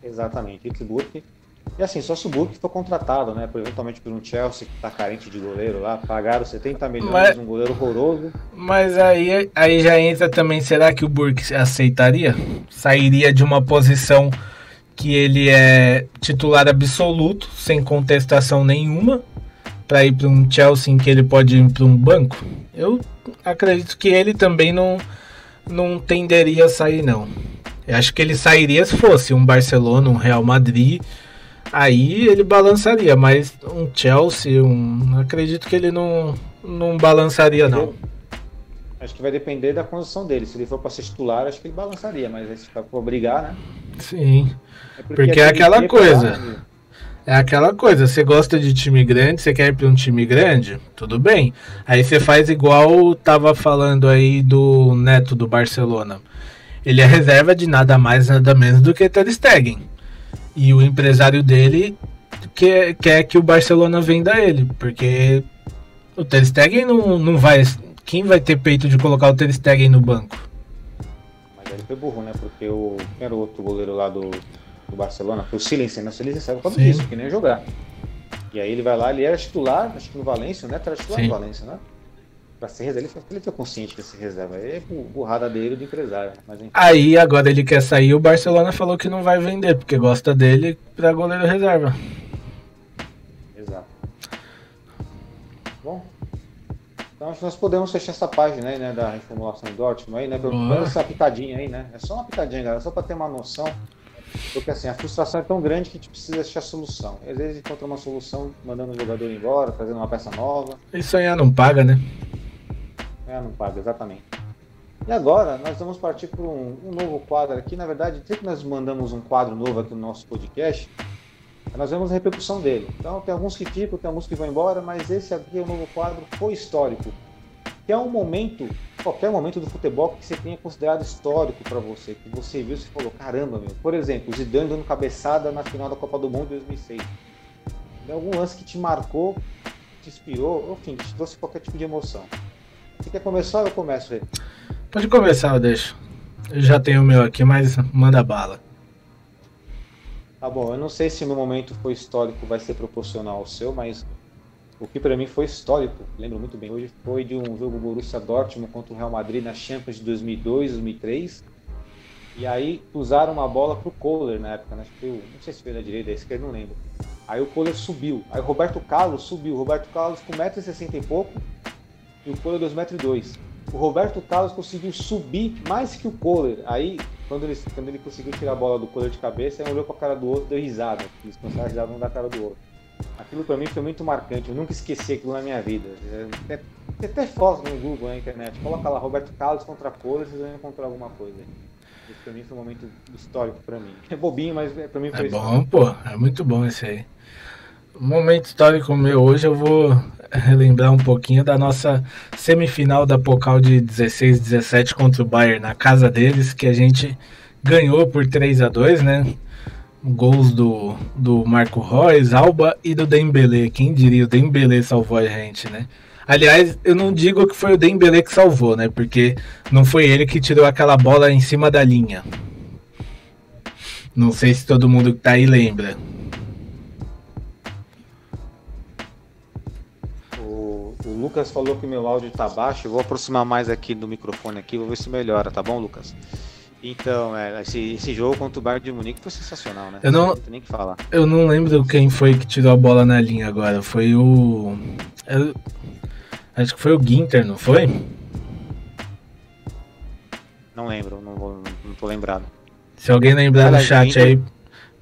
Exatamente, Hitzburg. E assim, só se o Burke for contratado, né? Por, eventualmente por um Chelsea que tá carente de goleiro lá, pagaram 70 milhões,
Mas-
um goleiro horroroso.
Mas aí, aí já entra também, será que o Burke aceitaria? Sairia de uma posição que ele é titular absoluto, sem contestação nenhuma, para ir para um Chelsea em que ele pode ir para um banco? Eu acredito que ele também não, não tenderia a sair, não. Eu acho que ele sairia se fosse um Barcelona, um Real Madrid. Aí ele balançaria, mas um Chelsea, um, acredito que ele não, não balançaria, não.
Acho que vai depender da condição dele. Se ele for para ser titular, acho que ele balançaria, mas se for pra brigar, né?
Sim.
É
Porque é
aquele
aquela coisa.
lá,
É aquela coisa, você gosta de time grande, você quer ir para um time grande, tudo bem. Aí você faz igual tava falando aí do Neto do Barcelona. Ele é reserva de nada mais, nada menos do que Ter Stegen. E o empresário dele quer, quer que o Barcelona venda ele, porque o Ter Stegen não, não vai... Quem vai ter peito de colocar o Ter Stegen no banco?
Mas ele foi burro, né? Porque o... Quem era o outro goleiro lá do do Barcelona, foi o Silencio, né? O Silencio saiu por causa
Sim.
disso, que nem jogar. E aí ele vai lá, ele era titular, acho que no Valência, né? Era titular
Sim.
no Valência, né? Pra ser reserva, ele, foi- ele foi consciente que se reserva. É bu- burrada dele do empresário. Mas
Aí agora ele quer sair, o Barcelona falou que não vai vender, porque gosta dele pra goleiro reserva.
exato. Bom, então acho que nós podemos fechar essa página aí, né? Da reformulação do Dortmund aí, né? Pelo menos essa pitadinha aí, né? É só uma pitadinha, galera, só pra ter uma noção. Porque assim, a frustração é tão grande que a gente precisa achar solução. Às vezes encontra uma solução mandando o jogador embora, trazendo uma peça nova.
E sonhar não paga, né?
É, não paga, exatamente. E agora, nós vamos partir para um, um novo quadro aqui. Na verdade, sempre que nós mandamos um quadro novo aqui no nosso podcast, nós vemos a repercussão dele. Então, tem alguns que ficam, tem alguns que vão embora, mas esse aqui é o novo quadro Foi Histórico. Que é um momento, qualquer momento do futebol que você tenha considerado histórico para você, que você viu e falou, caramba, meu. Por exemplo, o Zidane dando cabeçada na final da Copa do Mundo de 2006. Tem algum lance que te marcou, te inspirou, enfim, te trouxe qualquer tipo de emoção. Você quer começar ou eu começo, Rê?
Pode começar, eu deixo. Eu já tenho o meu aqui, mas manda bala.
Tá bom, eu não sei se meu momento foi histórico, vai ser proporcional ao seu, mas o que pra mim foi histórico, lembro muito bem hoje, foi de um jogo Borussia Dortmund contra o Real Madrid na Champions de 2002, 2003. E aí usaram uma bola pro Kohler na época, né? Acho que o- não sei se foi da direita, da esquerda, não lembro. Aí o Kohler subiu. Aí o Roberto Carlos subiu. O Roberto Carlos com 1,60m e pouco e o Kohler 2,2m. O Roberto Carlos conseguiu subir mais que o Kohler. Aí, quando ele, quando ele conseguiu tirar a bola do Kohler de cabeça, ele olhou pra cara do outro e deu risada. Eles começaram a risar um da cara do outro. Aquilo pra mim foi muito marcante. Eu nunca esqueci aquilo na minha vida. É, Tem tem até foto no Google, na internet. Coloca lá Roberto Carlos contra Kohler, vocês vão encontrar alguma coisa. Esse pra mim foi um momento histórico pra mim. É bobinho, mas é- pra mim foi
É bom, pô. É muito bom esse aí. Momento histórico meu hoje, eu vou relembrar um pouquinho da nossa semifinal da Pokal de 16 17 contra o Bayern na casa deles, que a gente ganhou por 3 a 2 né? Gols do, do Marco Reus, Alba e do Dembele. Quem diria, o Dembele salvou a gente, né? Aliás, eu não digo que foi o Dembele que salvou, né? Porque não foi ele que tirou aquela bola em cima da linha. Não sei se todo mundo que tá aí lembra.
Lucas falou que meu áudio tá baixo. Eu vou aproximar mais aqui do microfone aqui, vou ver se melhora, tá bom, Lucas? Então, é, esse, esse jogo contra o Bayern de Munique foi sensacional, né?
Eu não-
tem nem que falar.
Eu não lembro quem foi que tirou a bola na linha agora. Foi o. eu- Acho que foi o Ginter, não foi?
Não lembro, não, vou, não tô lembrado.
Se alguém lembrar no chat
Ginter-
aí,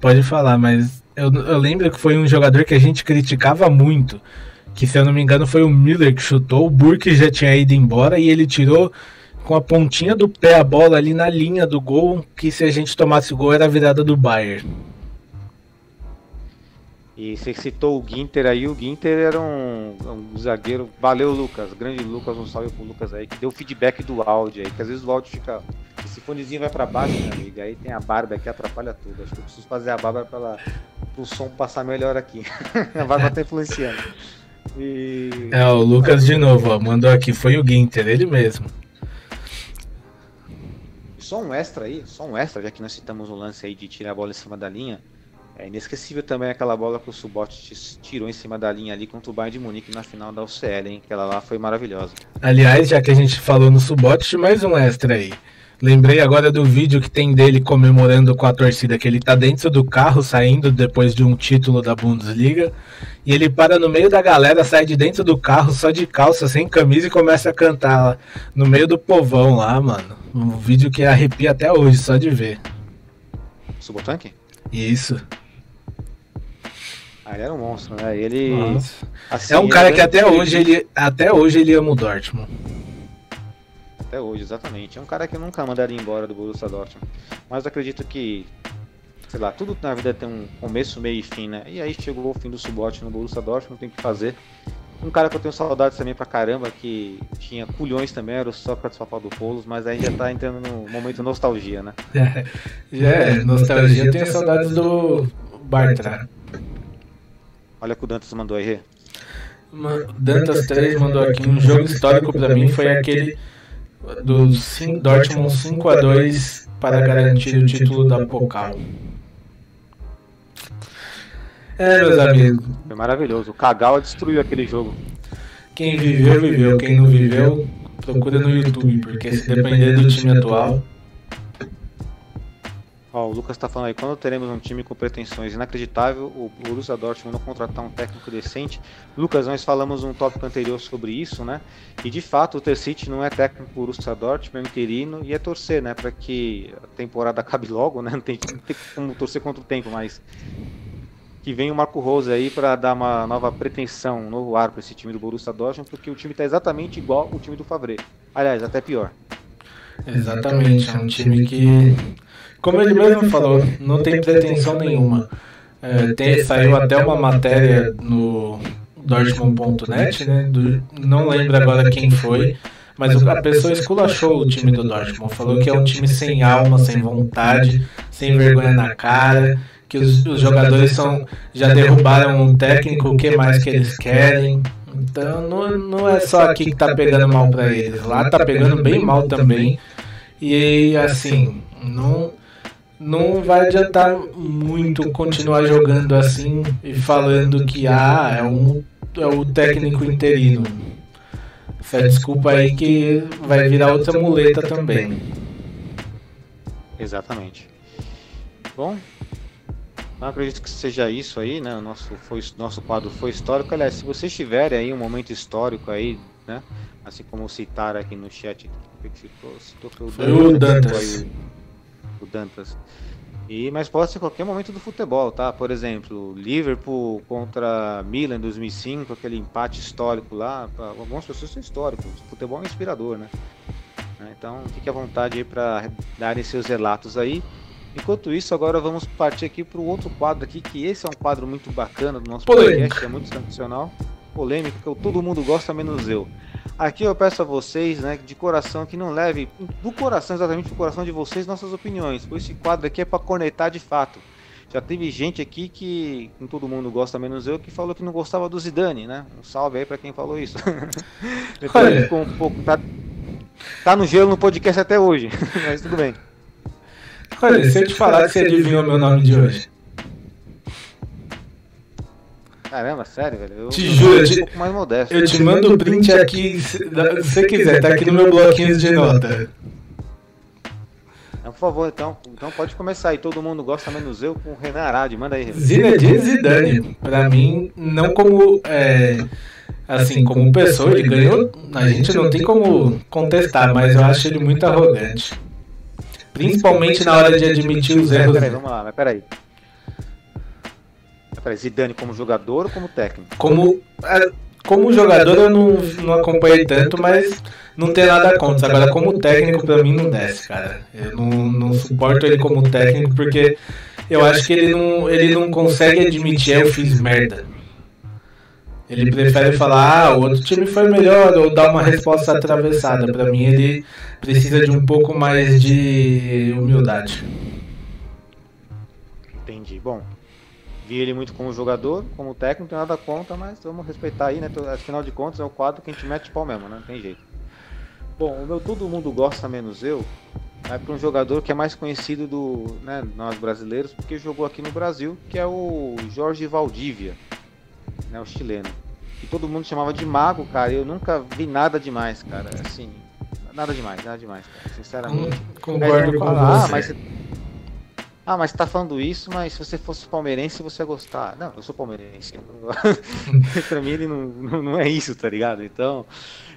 pode falar, mas eu, eu lembro que foi um jogador que a gente criticava muito. Que se eu não me engano foi o Miller que chutou, o Burke já tinha ido embora e ele tirou com a pontinha do pé a bola ali na linha do gol, que se a gente tomasse o gol era a virada do Bayern.
E você citou o Ginter aí, o Ginter era um, um zagueiro. Valeu, Lucas. Grande Lucas, um salve pro Lucas aí, que deu feedback do áudio aí, que às vezes o áudio fica. Esse fonezinho vai pra baixo, meu amigo. Aí tem a barba aqui, atrapalha tudo. Acho que eu preciso fazer a barba ela, pro som passar melhor aqui. [LAUGHS] a barba tá influenciando. E.
É, o Lucas de novo, ó, mandou aqui, foi o Ginter, ele mesmo.
Só um extra aí, só um extra, já que nós citamos o lance aí de tirar a bola em cima da linha. É inesquecível também aquela bola que o Subot tirou em cima da linha ali contra o Bayern de Munique na final da UCL, hein? Aquela lá foi maravilhosa.
Aliás, já que a gente falou no Subote, mais um extra aí. Lembrei agora do vídeo que tem dele comemorando com a torcida, que ele tá dentro do carro saindo depois de um título da Bundesliga, e ele para no meio da galera, sai de dentro do carro só de calça, sem camisa e começa a cantar lá, no meio do povão lá, mano. Um vídeo que arrepia até hoje, só de ver.
Subotanque?
Isso.
Ah, ele era um monstro, né? Ele. Assim,
É um
ele
cara que
grande
até hoje ele até hoje ele ama o Dortmund.
Até hoje, exatamente. É um cara que eu nunca mandaria embora do Borussia Dortmund. Mas eu acredito que sei lá, tudo na vida tem um começo, meio e fim, né? E aí chegou o fim do subote no Borussia Dortmund, não tem o que fazer. Um cara que eu tenho saudades também pra caramba, que tinha culhões também, era o Sócrates Papadopoulos, mas aí já tá entrando no momento nostalgia, né? [LAUGHS]
Já é, nostalgia, eu tenho saudades do Bartra.
Olha o que o Dantas mandou aí,
Dantas 3 mandou aqui um jogo histórico pra mim foi aquele do Dortmund 5 a 2 para garantir o título da Pokal. É, meus amigos,
Foi maravilhoso. O Kagawa destruiu aquele jogo.
quem viveu, viveu. Quem não viveu, procura no YouTube, porque se depender do time atual,
Ó, o Lucas tá falando aí, quando teremos um time com pretensões inacreditável, o Borussia Dortmund não contratar um técnico decente. Lucas, nós falamos um tópico anterior sobre isso, né? E de fato o Tercite não é técnico do Borussia Dortmund, é interino e é torcer, né? Para que a temporada [LAUGHS] acabe logo, né? Não tem, não tem como torcer contra o tempo, mas que venha o Marco Rose aí para dar uma nova pretensão, um novo ar para esse time do Borussia Dortmund, porque o time tá exatamente igual o time do Favre. Aliás, até pior.
Exatamente, é um time que, como ele mesmo falou, não tem pretensão nenhuma. É, tem- saiu até uma matéria no Dortmund.net, né? do- não lembro agora quem foi, mas a pessoa esculachou o time do Dortmund. Falou que é um time sem alma, sem vontade, sem vergonha na cara, que os, os jogadores são, já derrubaram um técnico, o que mais que eles querem. Então não, não é só aqui que tá pegando mal pra eles, lá tá pegando bem mal também. E assim, não, não vai adiantar muito continuar jogando assim e falando que ah, é, um, é o técnico interino. Essa desculpa aí que vai virar outra muleta também.
Exatamente. Bom, eu acredito que seja isso aí, né? O nosso, foi, nosso quadro foi histórico. Aliás, se vocês tiverem aí um momento histórico aí, né? Assim como citaram aqui no chat, que citou, citou foi o
Dantas.
O, Dantas. E, mas pode ser qualquer momento do futebol, tá? Por exemplo, Liverpool contra Milan em 2005, aquele empate histórico lá. Pra algumas pessoas são históricos. Futebol é inspirador, né? né? Então fique à vontade aí para darem seus relatos aí. Enquanto isso, agora vamos partir aqui para o outro quadro aqui, que esse é um quadro muito bacana do nosso
Polêmica.
podcast, é muito tradicional, polêmico, que todo mundo gosta, menos eu. Aqui eu peço a vocês, né, de coração, que não leve do coração, exatamente do coração de vocês, nossas opiniões, pois esse quadro aqui é para cornetar de fato. Já teve gente aqui que, com todo mundo gosta, menos eu, que falou que não gostava do Zidane, né? Um salve aí para quem falou isso. [LAUGHS] Então,
Olha.
ficou um pouco, tá, tá no gelo no podcast até hoje, [LAUGHS] mas tudo bem.
Olha, se eu te falar que você adivinhou meu nome de hoje.
Caramba, sério, velho. Eu,
Te
eu
juro, eu te-
um pouco mais modesto.
Eu te mando o print aqui, se você quiser, tá aqui no meu bloquinho de nota.
Então, por favor, então, então pode começar aí. Todo mundo gosta menos eu com o Renan Arade. Manda aí, Renan.
Zinedine Zidane, pra mim, não como, é, assim, como pessoa, ele ganhou, a gente não tem como contestar, mas eu acho ele muito arrogante. Principalmente na hora de admitir os
Peraí,
erros.
peraí, vamos lá, mas peraí. Peraí, Zidane como jogador ou como técnico?
Como, é, como jogador eu não, não acompanhei tanto, mas não tem nada contra. Agora, como técnico, pra mim não desce, cara. Eu não, não suporto ele como técnico porque eu acho que ele não, ele não consegue admitir, "Ah, eu fiz merda. Ele prefere falar, ah, o outro time foi melhor, ou dar uma resposta atravessada. Pra mim, ele precisa de um pouco mais de humildade.
Entendi. Bom, vi ele muito como jogador, como técnico, não tem nada contra, mas vamos respeitar aí, né? Afinal de contas, é o quadro que a gente mete pau mesmo, né? Não tem jeito. Bom, o meu todo mundo gosta menos eu, vai para um jogador que é mais conhecido do, né, nós brasileiros, porque jogou aqui no Brasil, que é o Jorge Valdívia, né, o chileno. E todo mundo chamava de mago, cara. e Eu nunca vi nada demais, cara. Assim, nada demais, nada demais, cara. Sinceramente.
Concordo
Aí
com
Ah, mas você... Ah, mas você tá falando isso, mas se você fosse palmeirense, você ia gostar. Não, eu sou palmeirense. [LAUGHS] pra mim ele não, não, é isso, tá ligado? Então,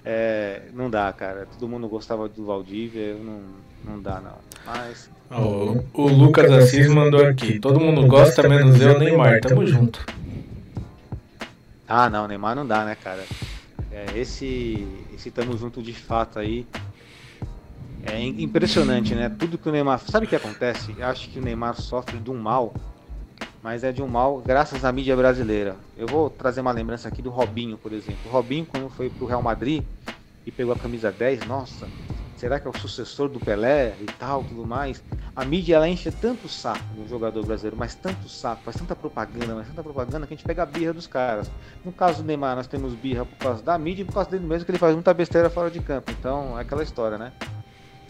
é, não dá, cara. Todo mundo gostava do Valdívia, eu não, não dá, não. Mas,
O, o Lucas Assis mandou aqui. Todo mundo gosta, menos eu, Neymar. Tamo junto.
ah, não, Neymar não dá, né, cara? É, esse, esse tamo junto de fato aí É impressionante, né? Tudo que o Neymar. Sabe o que acontece? Eu acho que o Neymar sofre de um mal, mas é de um mal graças à mídia brasileira. Eu vou trazer uma lembrança aqui do Robinho, por exemplo. O Robinho, quando foi pro Real Madrid e pegou a camisa 10, nossa, será que é o sucessor do Pelé e tal, tudo mais? A mídia ela enche tanto saco do jogador brasileiro, mas tanto saco, faz tanta propaganda, mas tanta propaganda que a gente pega a birra dos caras. No caso do Neymar, nós temos birra por causa da mídia e por causa dele mesmo, que ele faz muita besteira fora de campo. Então, é aquela história, né?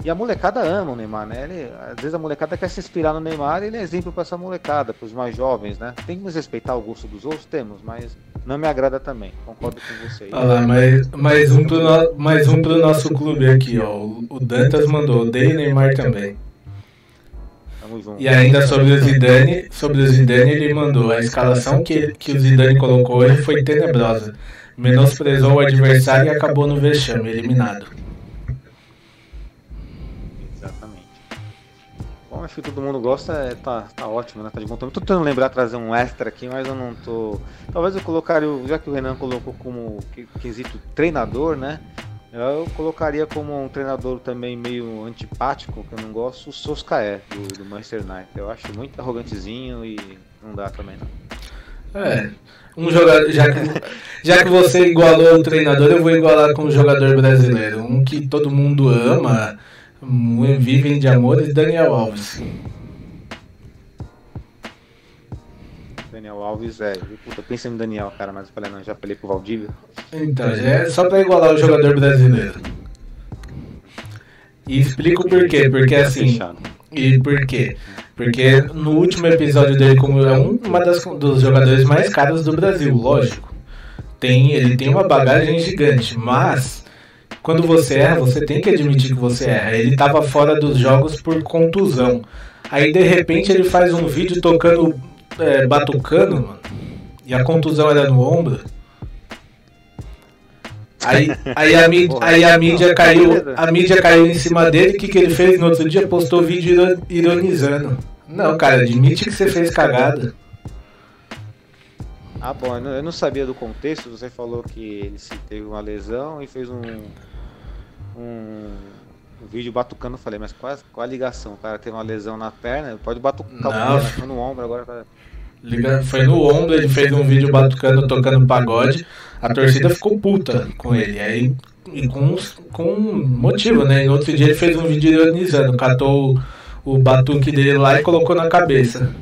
E a molecada ama o Neymar, né? Ele, às vezes a molecada quer se inspirar no Neymar e ele é exemplo para essa molecada, para os mais jovens, né? Tem que respeitar o gosto dos outros, temos, mas não me agrada também. Concordo com você.
Olha lá, mais, mais, um pro no, mais um pro nosso clube aqui, ó. O Dantas mandou, odeio Neymar também. E ainda sobre o Zidane, sobre o Zidane ele mandou, a escalação que, que o Zidane colocou hoje foi tenebrosa. Menosprezou o adversário e acabou no vexame, eliminado.
Bom, acho que todo mundo gosta, é, tá, tá ótimo, né? Tá de bom tamanho. Tô tentando lembrar trazer um extra aqui, mas eu não tô. Talvez eu colocaria, já que o Renan colocou como quesito treinador, né? Eu colocaria como um treinador também meio antipático, que eu não gosto, o Soscaé, do, do Manchester United. Eu acho muito arrogantezinho e não dá também não.
É. Um jogador, já que, já que você igualou o treinador, eu vou igualar com o jogador brasileiro. Um que todo mundo ama Vivem de Amores, Daniel Alves.
Daniel Alves, é. Puta, pensa no Daniel, cara, mas eu falei, não, já falei pro Valdívia.
Então, já é só pra igualar o jogador brasileiro. E explico por quê, porque assim. E por quê? Porque no último episódio dele, como é um uma das, dos jogadores mais caros do Brasil, lógico. Tem, ele tem uma bagagem gigante, mas quando você erra, você tem que admitir que você erra. Ele estava fora dos jogos por contusão. Aí de repente ele faz um vídeo tocando, é, batucando, mano, e a contusão era no ombro. Aí, aí, a mídia, aí a mídia caiu, a mídia caiu em cima dele. O que, que ele fez no outro dia? Postou vídeo ironizando. Não, cara, admite que você fez cagada.
Ah, bom, eu não sabia do contexto. Você falou que ele teve uma lesão e fez um, um, vídeo batucando, eu falei, mas qual, qual a ligação? O cara tem uma lesão na perna, pode batucar
Não.
no ombro agora. Tá...
Liga, foi no ombro, ele fez um vídeo batucando, tocando pagode. A torcida ficou puta com ele. Aí, e com, com motivo, né? E no outro dia ele fez um vídeo ironizando, catou o, o batuque dele lá e colocou na cabeça.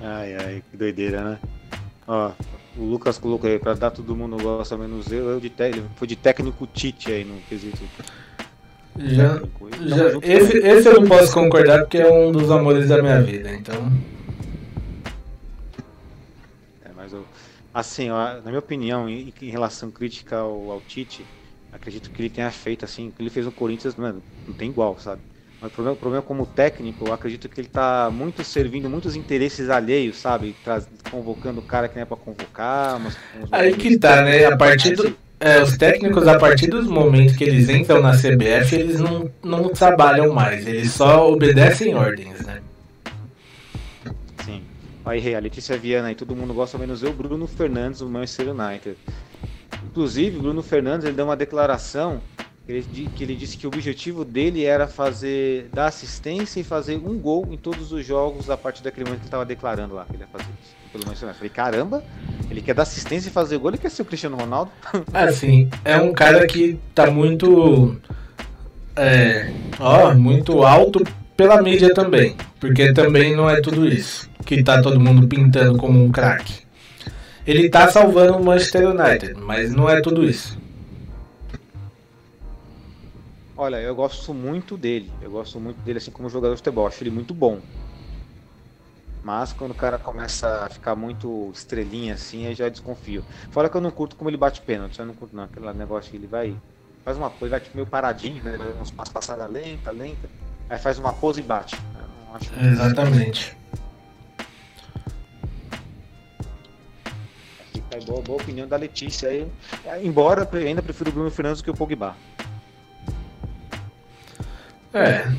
Ai, ai, que doideira, né? Ó, o Lucas colocou aí, pra dar todo mundo gosta menos eu, eu de técnico, foi de técnico Tite aí no quesito.
Já, já, esse, esse eu não posso concordar porque é um dos amores da minha vida, então.
É, mas eu, assim, ó, na minha opinião, em, em relação crítica ao, ao, Tite, acredito que ele tenha feito assim, que ele fez no Corinthians, mano, não tem igual, sabe? Mas o problema, o problema como técnico, eu acredito que ele está muito servindo muitos interesses alheios, sabe? Traz, convocando o cara que nem é para convocar. Mas,
Aí que tá, né? A partir do, é, os técnicos, a partir dos momentos que eles entram na CBF, eles não, não trabalham mais, eles só obedecem ordens, né?
Sim. Aí, a Letícia Viana, e todo mundo gosta menos eu, Bruno Fernandes, do Manchester United. Inclusive, Bruno Fernandes, ele deu uma declaração ele, que ele disse que o objetivo dele era fazer dar assistência e fazer um gol em todos os jogos a partir daquele momento que ele estava declarando lá que ele ia fazer isso. Pelo menos eu falei, caramba, ele quer dar assistência e fazer gol, ele quer ser o Cristiano Ronaldo. [LAUGHS]
Assim, é um cara que tá muito. É, ó, muito alto pela mídia também. Porque também não é tudo isso. Que tá todo mundo pintando como um craque. Ele tá salvando o Manchester United, mas não é tudo isso.
Olha, eu gosto muito dele. Eu gosto muito dele assim como jogador de futebol. Acho ele muito bom. Mas quando o cara começa a ficar muito estrelinha assim, aí já desconfio. Fora que eu não curto como ele bate pênalti. Eu não curto não. Aquele negócio que ele vai. Faz uma pose, vai tipo meio paradinho, né? Uns passos passada lenta, lenta. Aí faz uma pose e bate.
Exatamente.
Fica boa, boa opinião da Letícia aí. Embora eu ainda prefiro o Bruno Fernandes do que o Pogba.
É.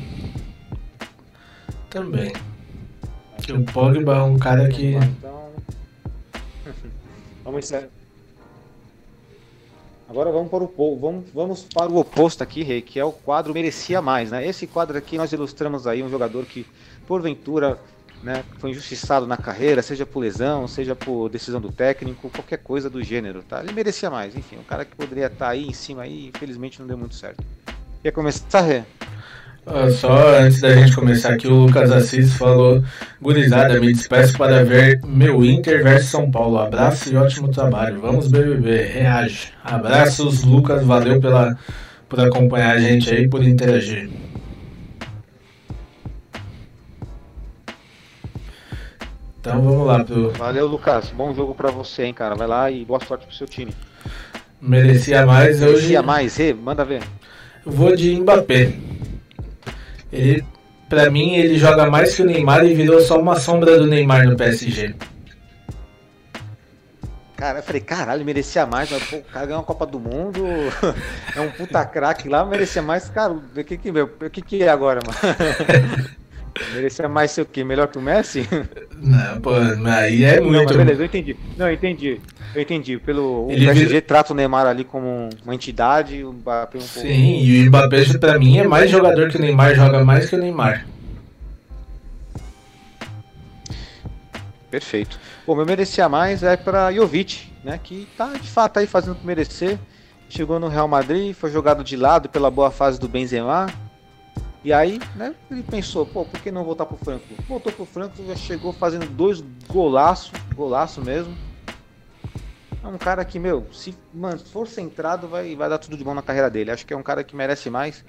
Também. Que o Pogba é um cara que. [LAUGHS]
Vamos encerrar. Agora vamos para o vamos, vamos para o oposto aqui, Rei, que é o quadro merecia mais, né? Esse quadro aqui nós ilustramos aí um jogador que porventura, né, foi injustiçado na carreira, seja por lesão, seja por decisão do técnico, qualquer coisa do gênero, tá? Ele merecia mais, enfim, um cara que poderia estar aí em cima aí, infelizmente não deu muito certo. Quer começar, Rei?
Só antes da gente começar aqui, o Lucas Assis falou: Gurizada, me despeço para ver meu Inter versus São Paulo. Abraço e ótimo trabalho. Vamos, BBB, reage. Abraços, Lucas, valeu pela, por acompanhar a gente aí, por interagir. Então vamos lá pro.
Valeu, Lucas. Bom jogo para você, hein, cara. Vai lá e boa sorte pro seu time.
Merecia mais hoje.
Merecia mais, Rê? Manda ver.
Vou de Mbappé. Ele, pra mim, ele joga mais que o Neymar e virou só uma sombra do Neymar no PSG.
Cara, eu falei, caralho, merecia mais, mas pô, o cara ganhou uma Copa do Mundo, [LAUGHS] é um puta craque lá, merecia mais, cara, o que que, meu, o que que é agora, mano? [LAUGHS] merecia mais ser o quê? Melhor que o Messi? [LAUGHS]
Não, pô, aí é muito. Não, mas
beleza, eu entendi. Não, eu entendi. Eu entendi. Pelo, o PSG vira... trata o Neymar ali como uma entidade, o Mbappé um
pouco. Sim, e o Mbappé pra mim é mais jogador que o Neymar, joga mais que o Neymar.
Perfeito. Bom, meu merecia mais é para Jovic, né? Que tá de fato aí fazendo por merecer. Chegou no Real Madrid, foi jogado de lado pela boa fase do Benzema. E aí, né, ele pensou, pô, por que não voltar pro Frankfurt? Voltou pro Frankfurt, já chegou fazendo dois golaço, golaço mesmo. É um cara que, meu, se mano, for centrado, vai, vai dar tudo de bom na carreira dele. Acho que é um cara que merece mais.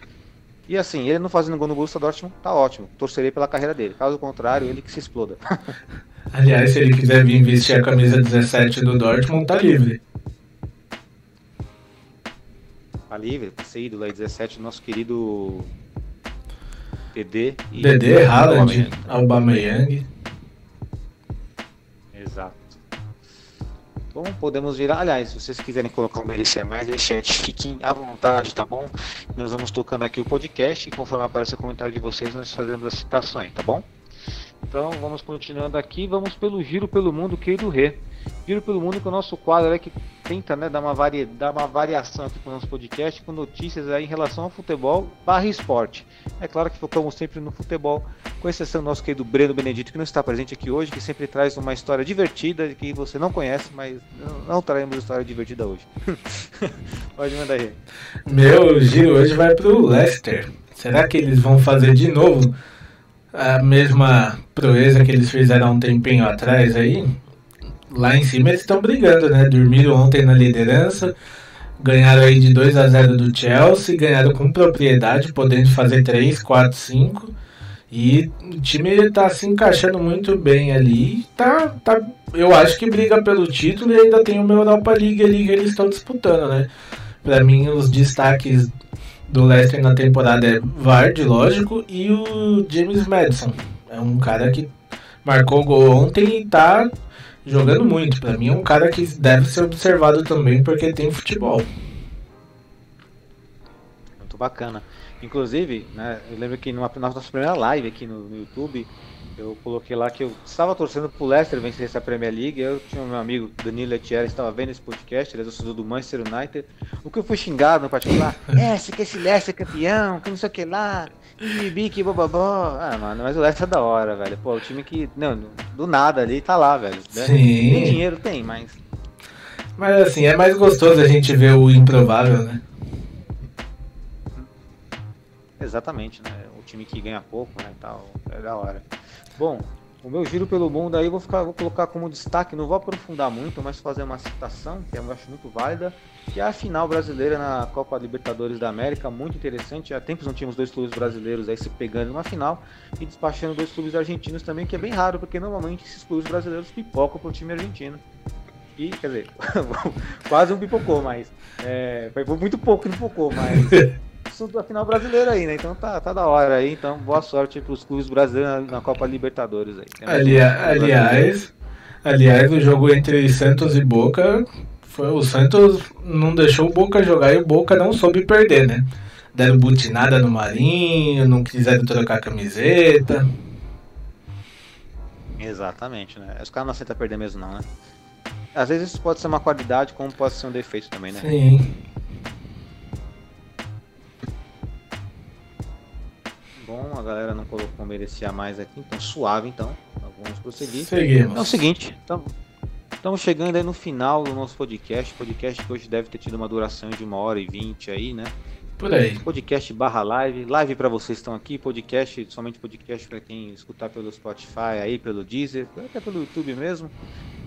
E assim, ele não fazendo gol no Borussia Dortmund, tá ótimo. Torcerei pela carreira dele. Caso contrário, ele que se exploda. [LAUGHS]
Aliás, se ele quiser vir vestir a camisa 17 do Dortmund, tá livre.
Tá livre, pra ser ídolo aí, 17, nosso querido DD.
E DD, Haaland, Aubameyang.
Bom, podemos virar. Aliás, se vocês quiserem colocar um merecer mais, chat, fiquem à vontade, tá bom? Nós vamos tocando aqui o podcast e conforme aparece o comentário de vocês, nós fazemos a citações, tá bom? Então vamos continuando aqui, vamos pelo giro pelo mundo, querido Rê. Giro pelo mundo com o nosso quadro é que tenta né, dar, uma varia, dar uma variação aqui para o nosso podcast com notícias aí em relação ao futebol barra esporte. É claro que focamos sempre no futebol, com exceção do nosso querido Breno Benedito, que não está presente aqui hoje, que sempre traz uma história divertida que você não conhece, mas não, não traremos história divertida hoje. [LAUGHS] Pode mandar aí.
Meu giro hoje vai para o Leicester. Será que eles vão fazer de novo a mesma proeza que eles fizeram há um tempinho atrás aí? Lá em cima eles estão brigando, né? Dormiram ontem na liderança, ganharam aí de 2 a 0 do Chelsea, ganharam com propriedade, podendo fazer 3, 4, 5. E o time está se encaixando muito bem ali. Tá, tá, eu acho que briga pelo título e ainda tem uma Europa League ali que eles estão disputando, né? Para mim, os destaques do Leicester na temporada é Vard, lógico, e o James Madison. É um cara que marcou gol ontem e tá jogando muito. Para mim é um cara que deve ser observado também porque tem futebol.
Muito bacana. Inclusive, né, eu lembro que numa, na nossa primeira live aqui no, no YouTube, eu coloquei lá que eu estava torcendo pro Leicester vencer essa Premier League. Eu tinha meu amigo Danilo Letieri, estava vendo esse podcast, ele é torcedor do Manchester United. O que eu fui xingado no particular, [LAUGHS] é, se que esse Leicester é campeão, que não sei o que lá, bibi, bobobó. Ah, mano, mas o Leicester é da hora, velho. Pô, o time que, não, do nada ali tá lá, velho.
Né? Sim.
Nem dinheiro tem, mas.
Mas assim, é mais gostoso a gente ver o improvável, né?
Exatamente, né? O time que ganha pouco, né, tal, é da hora. Bom, o meu giro pelo mundo aí vou, ficar, vou colocar como destaque, não vou aprofundar muito, mas fazer uma citação, que eu acho muito válida, que é a final brasileira na Copa Libertadores da América, muito interessante. Há tempos não tínhamos dois clubes brasileiros aí se pegando numa final e despachando dois clubes argentinos também, que é bem raro, porque normalmente esses clubes brasileiros pipocam pro time argentino. E, quer dizer, [LAUGHS] quase um pipocou, mas é, foi muito pouco que pipocou, mas [LAUGHS] assunto da final brasileira aí, né? Então tá, tá da hora aí. Então, boa sorte pros clubes brasileiros na Copa Libertadores aí.
Ali, aliás, aliás, o jogo entre Santos e Boca foi o Santos não deixou o Boca jogar e o Boca não soube perder, né? Deram butinada no Marinho, não quiseram trocar a camiseta.
Exatamente, né? Os caras não aceitam perder mesmo não, né? Às vezes isso pode ser uma qualidade, como pode ser um defeito também, né?
Sim.
Colocou merecia mais aqui, então suave então. então vamos prosseguir.
Seguimos.
É o seguinte, então, estamos chegando aí no final do nosso podcast. Podcast que hoje deve ter tido uma duração de uma hora e vinte aí, né?
Por aí.
Podcast barra live. Live para vocês que estão aqui, podcast, somente podcast para quem escutar pelo Spotify aí, pelo Deezer, até pelo YouTube mesmo.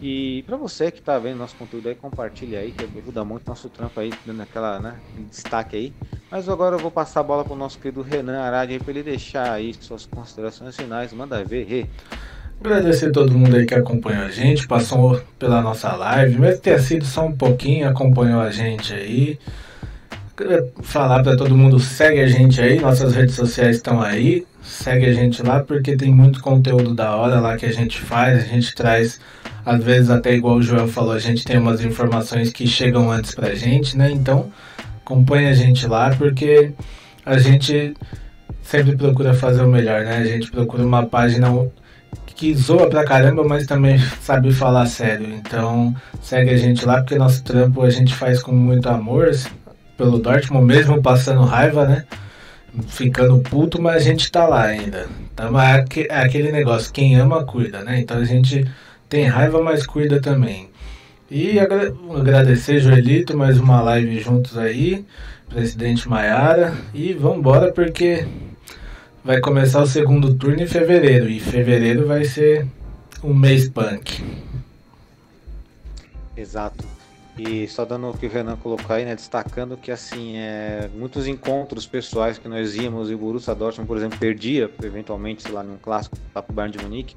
E para você que tá vendo nosso conteúdo aí, compartilha aí, que ajuda muito nosso trampo aí, dando aquela, né, destaque aí. Mas agora eu vou passar a bola pro nosso querido Renan Aradi para ele deixar aí suas considerações finais. Manda ver, Rê.
Agradecer a todo mundo aí que acompanhou a gente, passou pela nossa live, mesmo que tenha sido só um pouquinho, acompanhou a gente aí. Queria falar para todo mundo, segue a gente aí, nossas redes sociais estão aí, segue a gente lá porque tem muito conteúdo da hora lá que a gente faz, a gente traz, às vezes até igual o Joel falou, a gente tem umas informações que chegam antes pra gente, né? Então, acompanha a gente lá porque a gente sempre procura fazer o melhor, né? A gente procura uma página que zoa pra caramba, mas também sabe falar sério. Então, segue a gente lá porque nosso trampo a gente faz com muito amor pelo Dortmund, mesmo passando raiva, né? Ficando puto, mas a gente tá lá ainda. Então é, é aquele negócio, quem ama cuida, né? Então a gente tem raiva, mas cuida também. E agradecer, Joelito, mais uma live juntos aí, presidente Maiara. E vambora porque vai começar o segundo turno em fevereiro. E fevereiro vai ser um mês punk.
Exato. E só dando o que o Renan colocou aí, né, destacando que assim, é, muitos encontros pessoais que nós íamos e o Borussia Dortmund, por exemplo, perdia, eventualmente, sei lá, num clássico lá pro Bayern de Munique,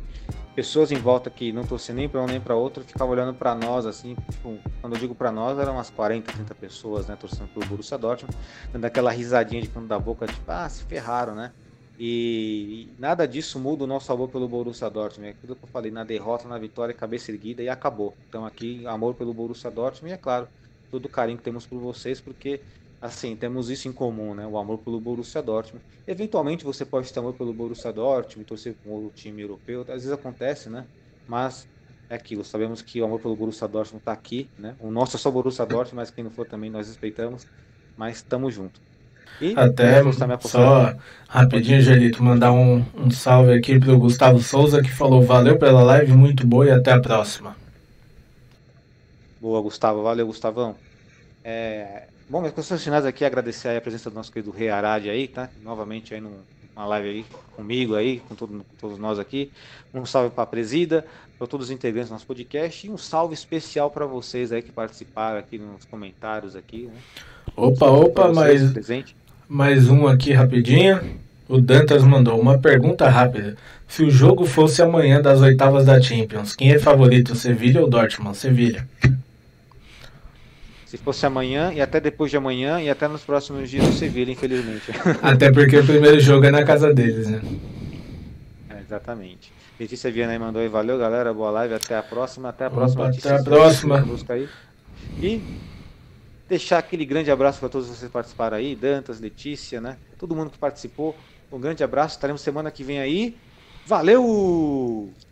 pessoas em volta que não torciam nem para um nem para outro ficavam olhando para nós assim, tipo, quando eu digo para nós, eram umas 40, 30 pessoas, né, torcendo pelo Borussia Dortmund, dando aquela risadinha de canto da boca, tipo, ah, se ferraram, né? E nada disso muda o nosso amor pelo Borussia Dortmund. É aquilo que eu falei, na derrota, na vitória, cabeça erguida e acabou. Então aqui, amor pelo Borussia Dortmund e é claro, todo o carinho que temos por vocês, porque assim, temos isso em comum, né? O amor pelo Borussia Dortmund. Eventualmente você pode ter amor pelo Borussia Dortmund, torcer com outro time europeu, às vezes acontece, né? Mas é aquilo, sabemos que o amor pelo Borussia Dortmund está aqui, né? O nosso é só Borussia Dortmund, mas quem não for também nós respeitamos, mas estamos juntos.
E Até só rapidinho, Gelito, mandar um, um salve aqui pro Gustavo Souza que falou valeu pela live, muito boa e até a próxima.
Boa, Gustavo, valeu, Gustavão. É, bom, minhas considerações finais aqui, agradecer a presença do nosso querido Rei Arad aí, tá? Novamente aí numa live aí comigo aí, com, todo, com todos nós aqui. Um salve para a presida, para todos os integrantes do nosso podcast e um salve especial para vocês aí que participaram aqui nos comentários aqui, né?
Opa, opa, mas presente. Mais um aqui rapidinho. O Dantas mandou uma pergunta rápida. Se o jogo fosse amanhã das oitavas da Champions, quem é favorito, Sevilha ou Dortmund? Sevilha.
Se fosse amanhã e até depois de amanhã e até nos próximos dias o Sevilha, infelizmente. [LAUGHS]
Até porque o primeiro jogo é na casa deles, né?
É, exatamente. Letícia Viana aí mandou aí, valeu galera, boa live, até a próxima, até a próxima.
Opa, até a próxima.
E Deixar aquele grande abraço para todos vocês que participaram aí, Dantas, Letícia, né? Todo mundo que participou. Um grande abraço. Estaremos semana que vem aí. Valeu!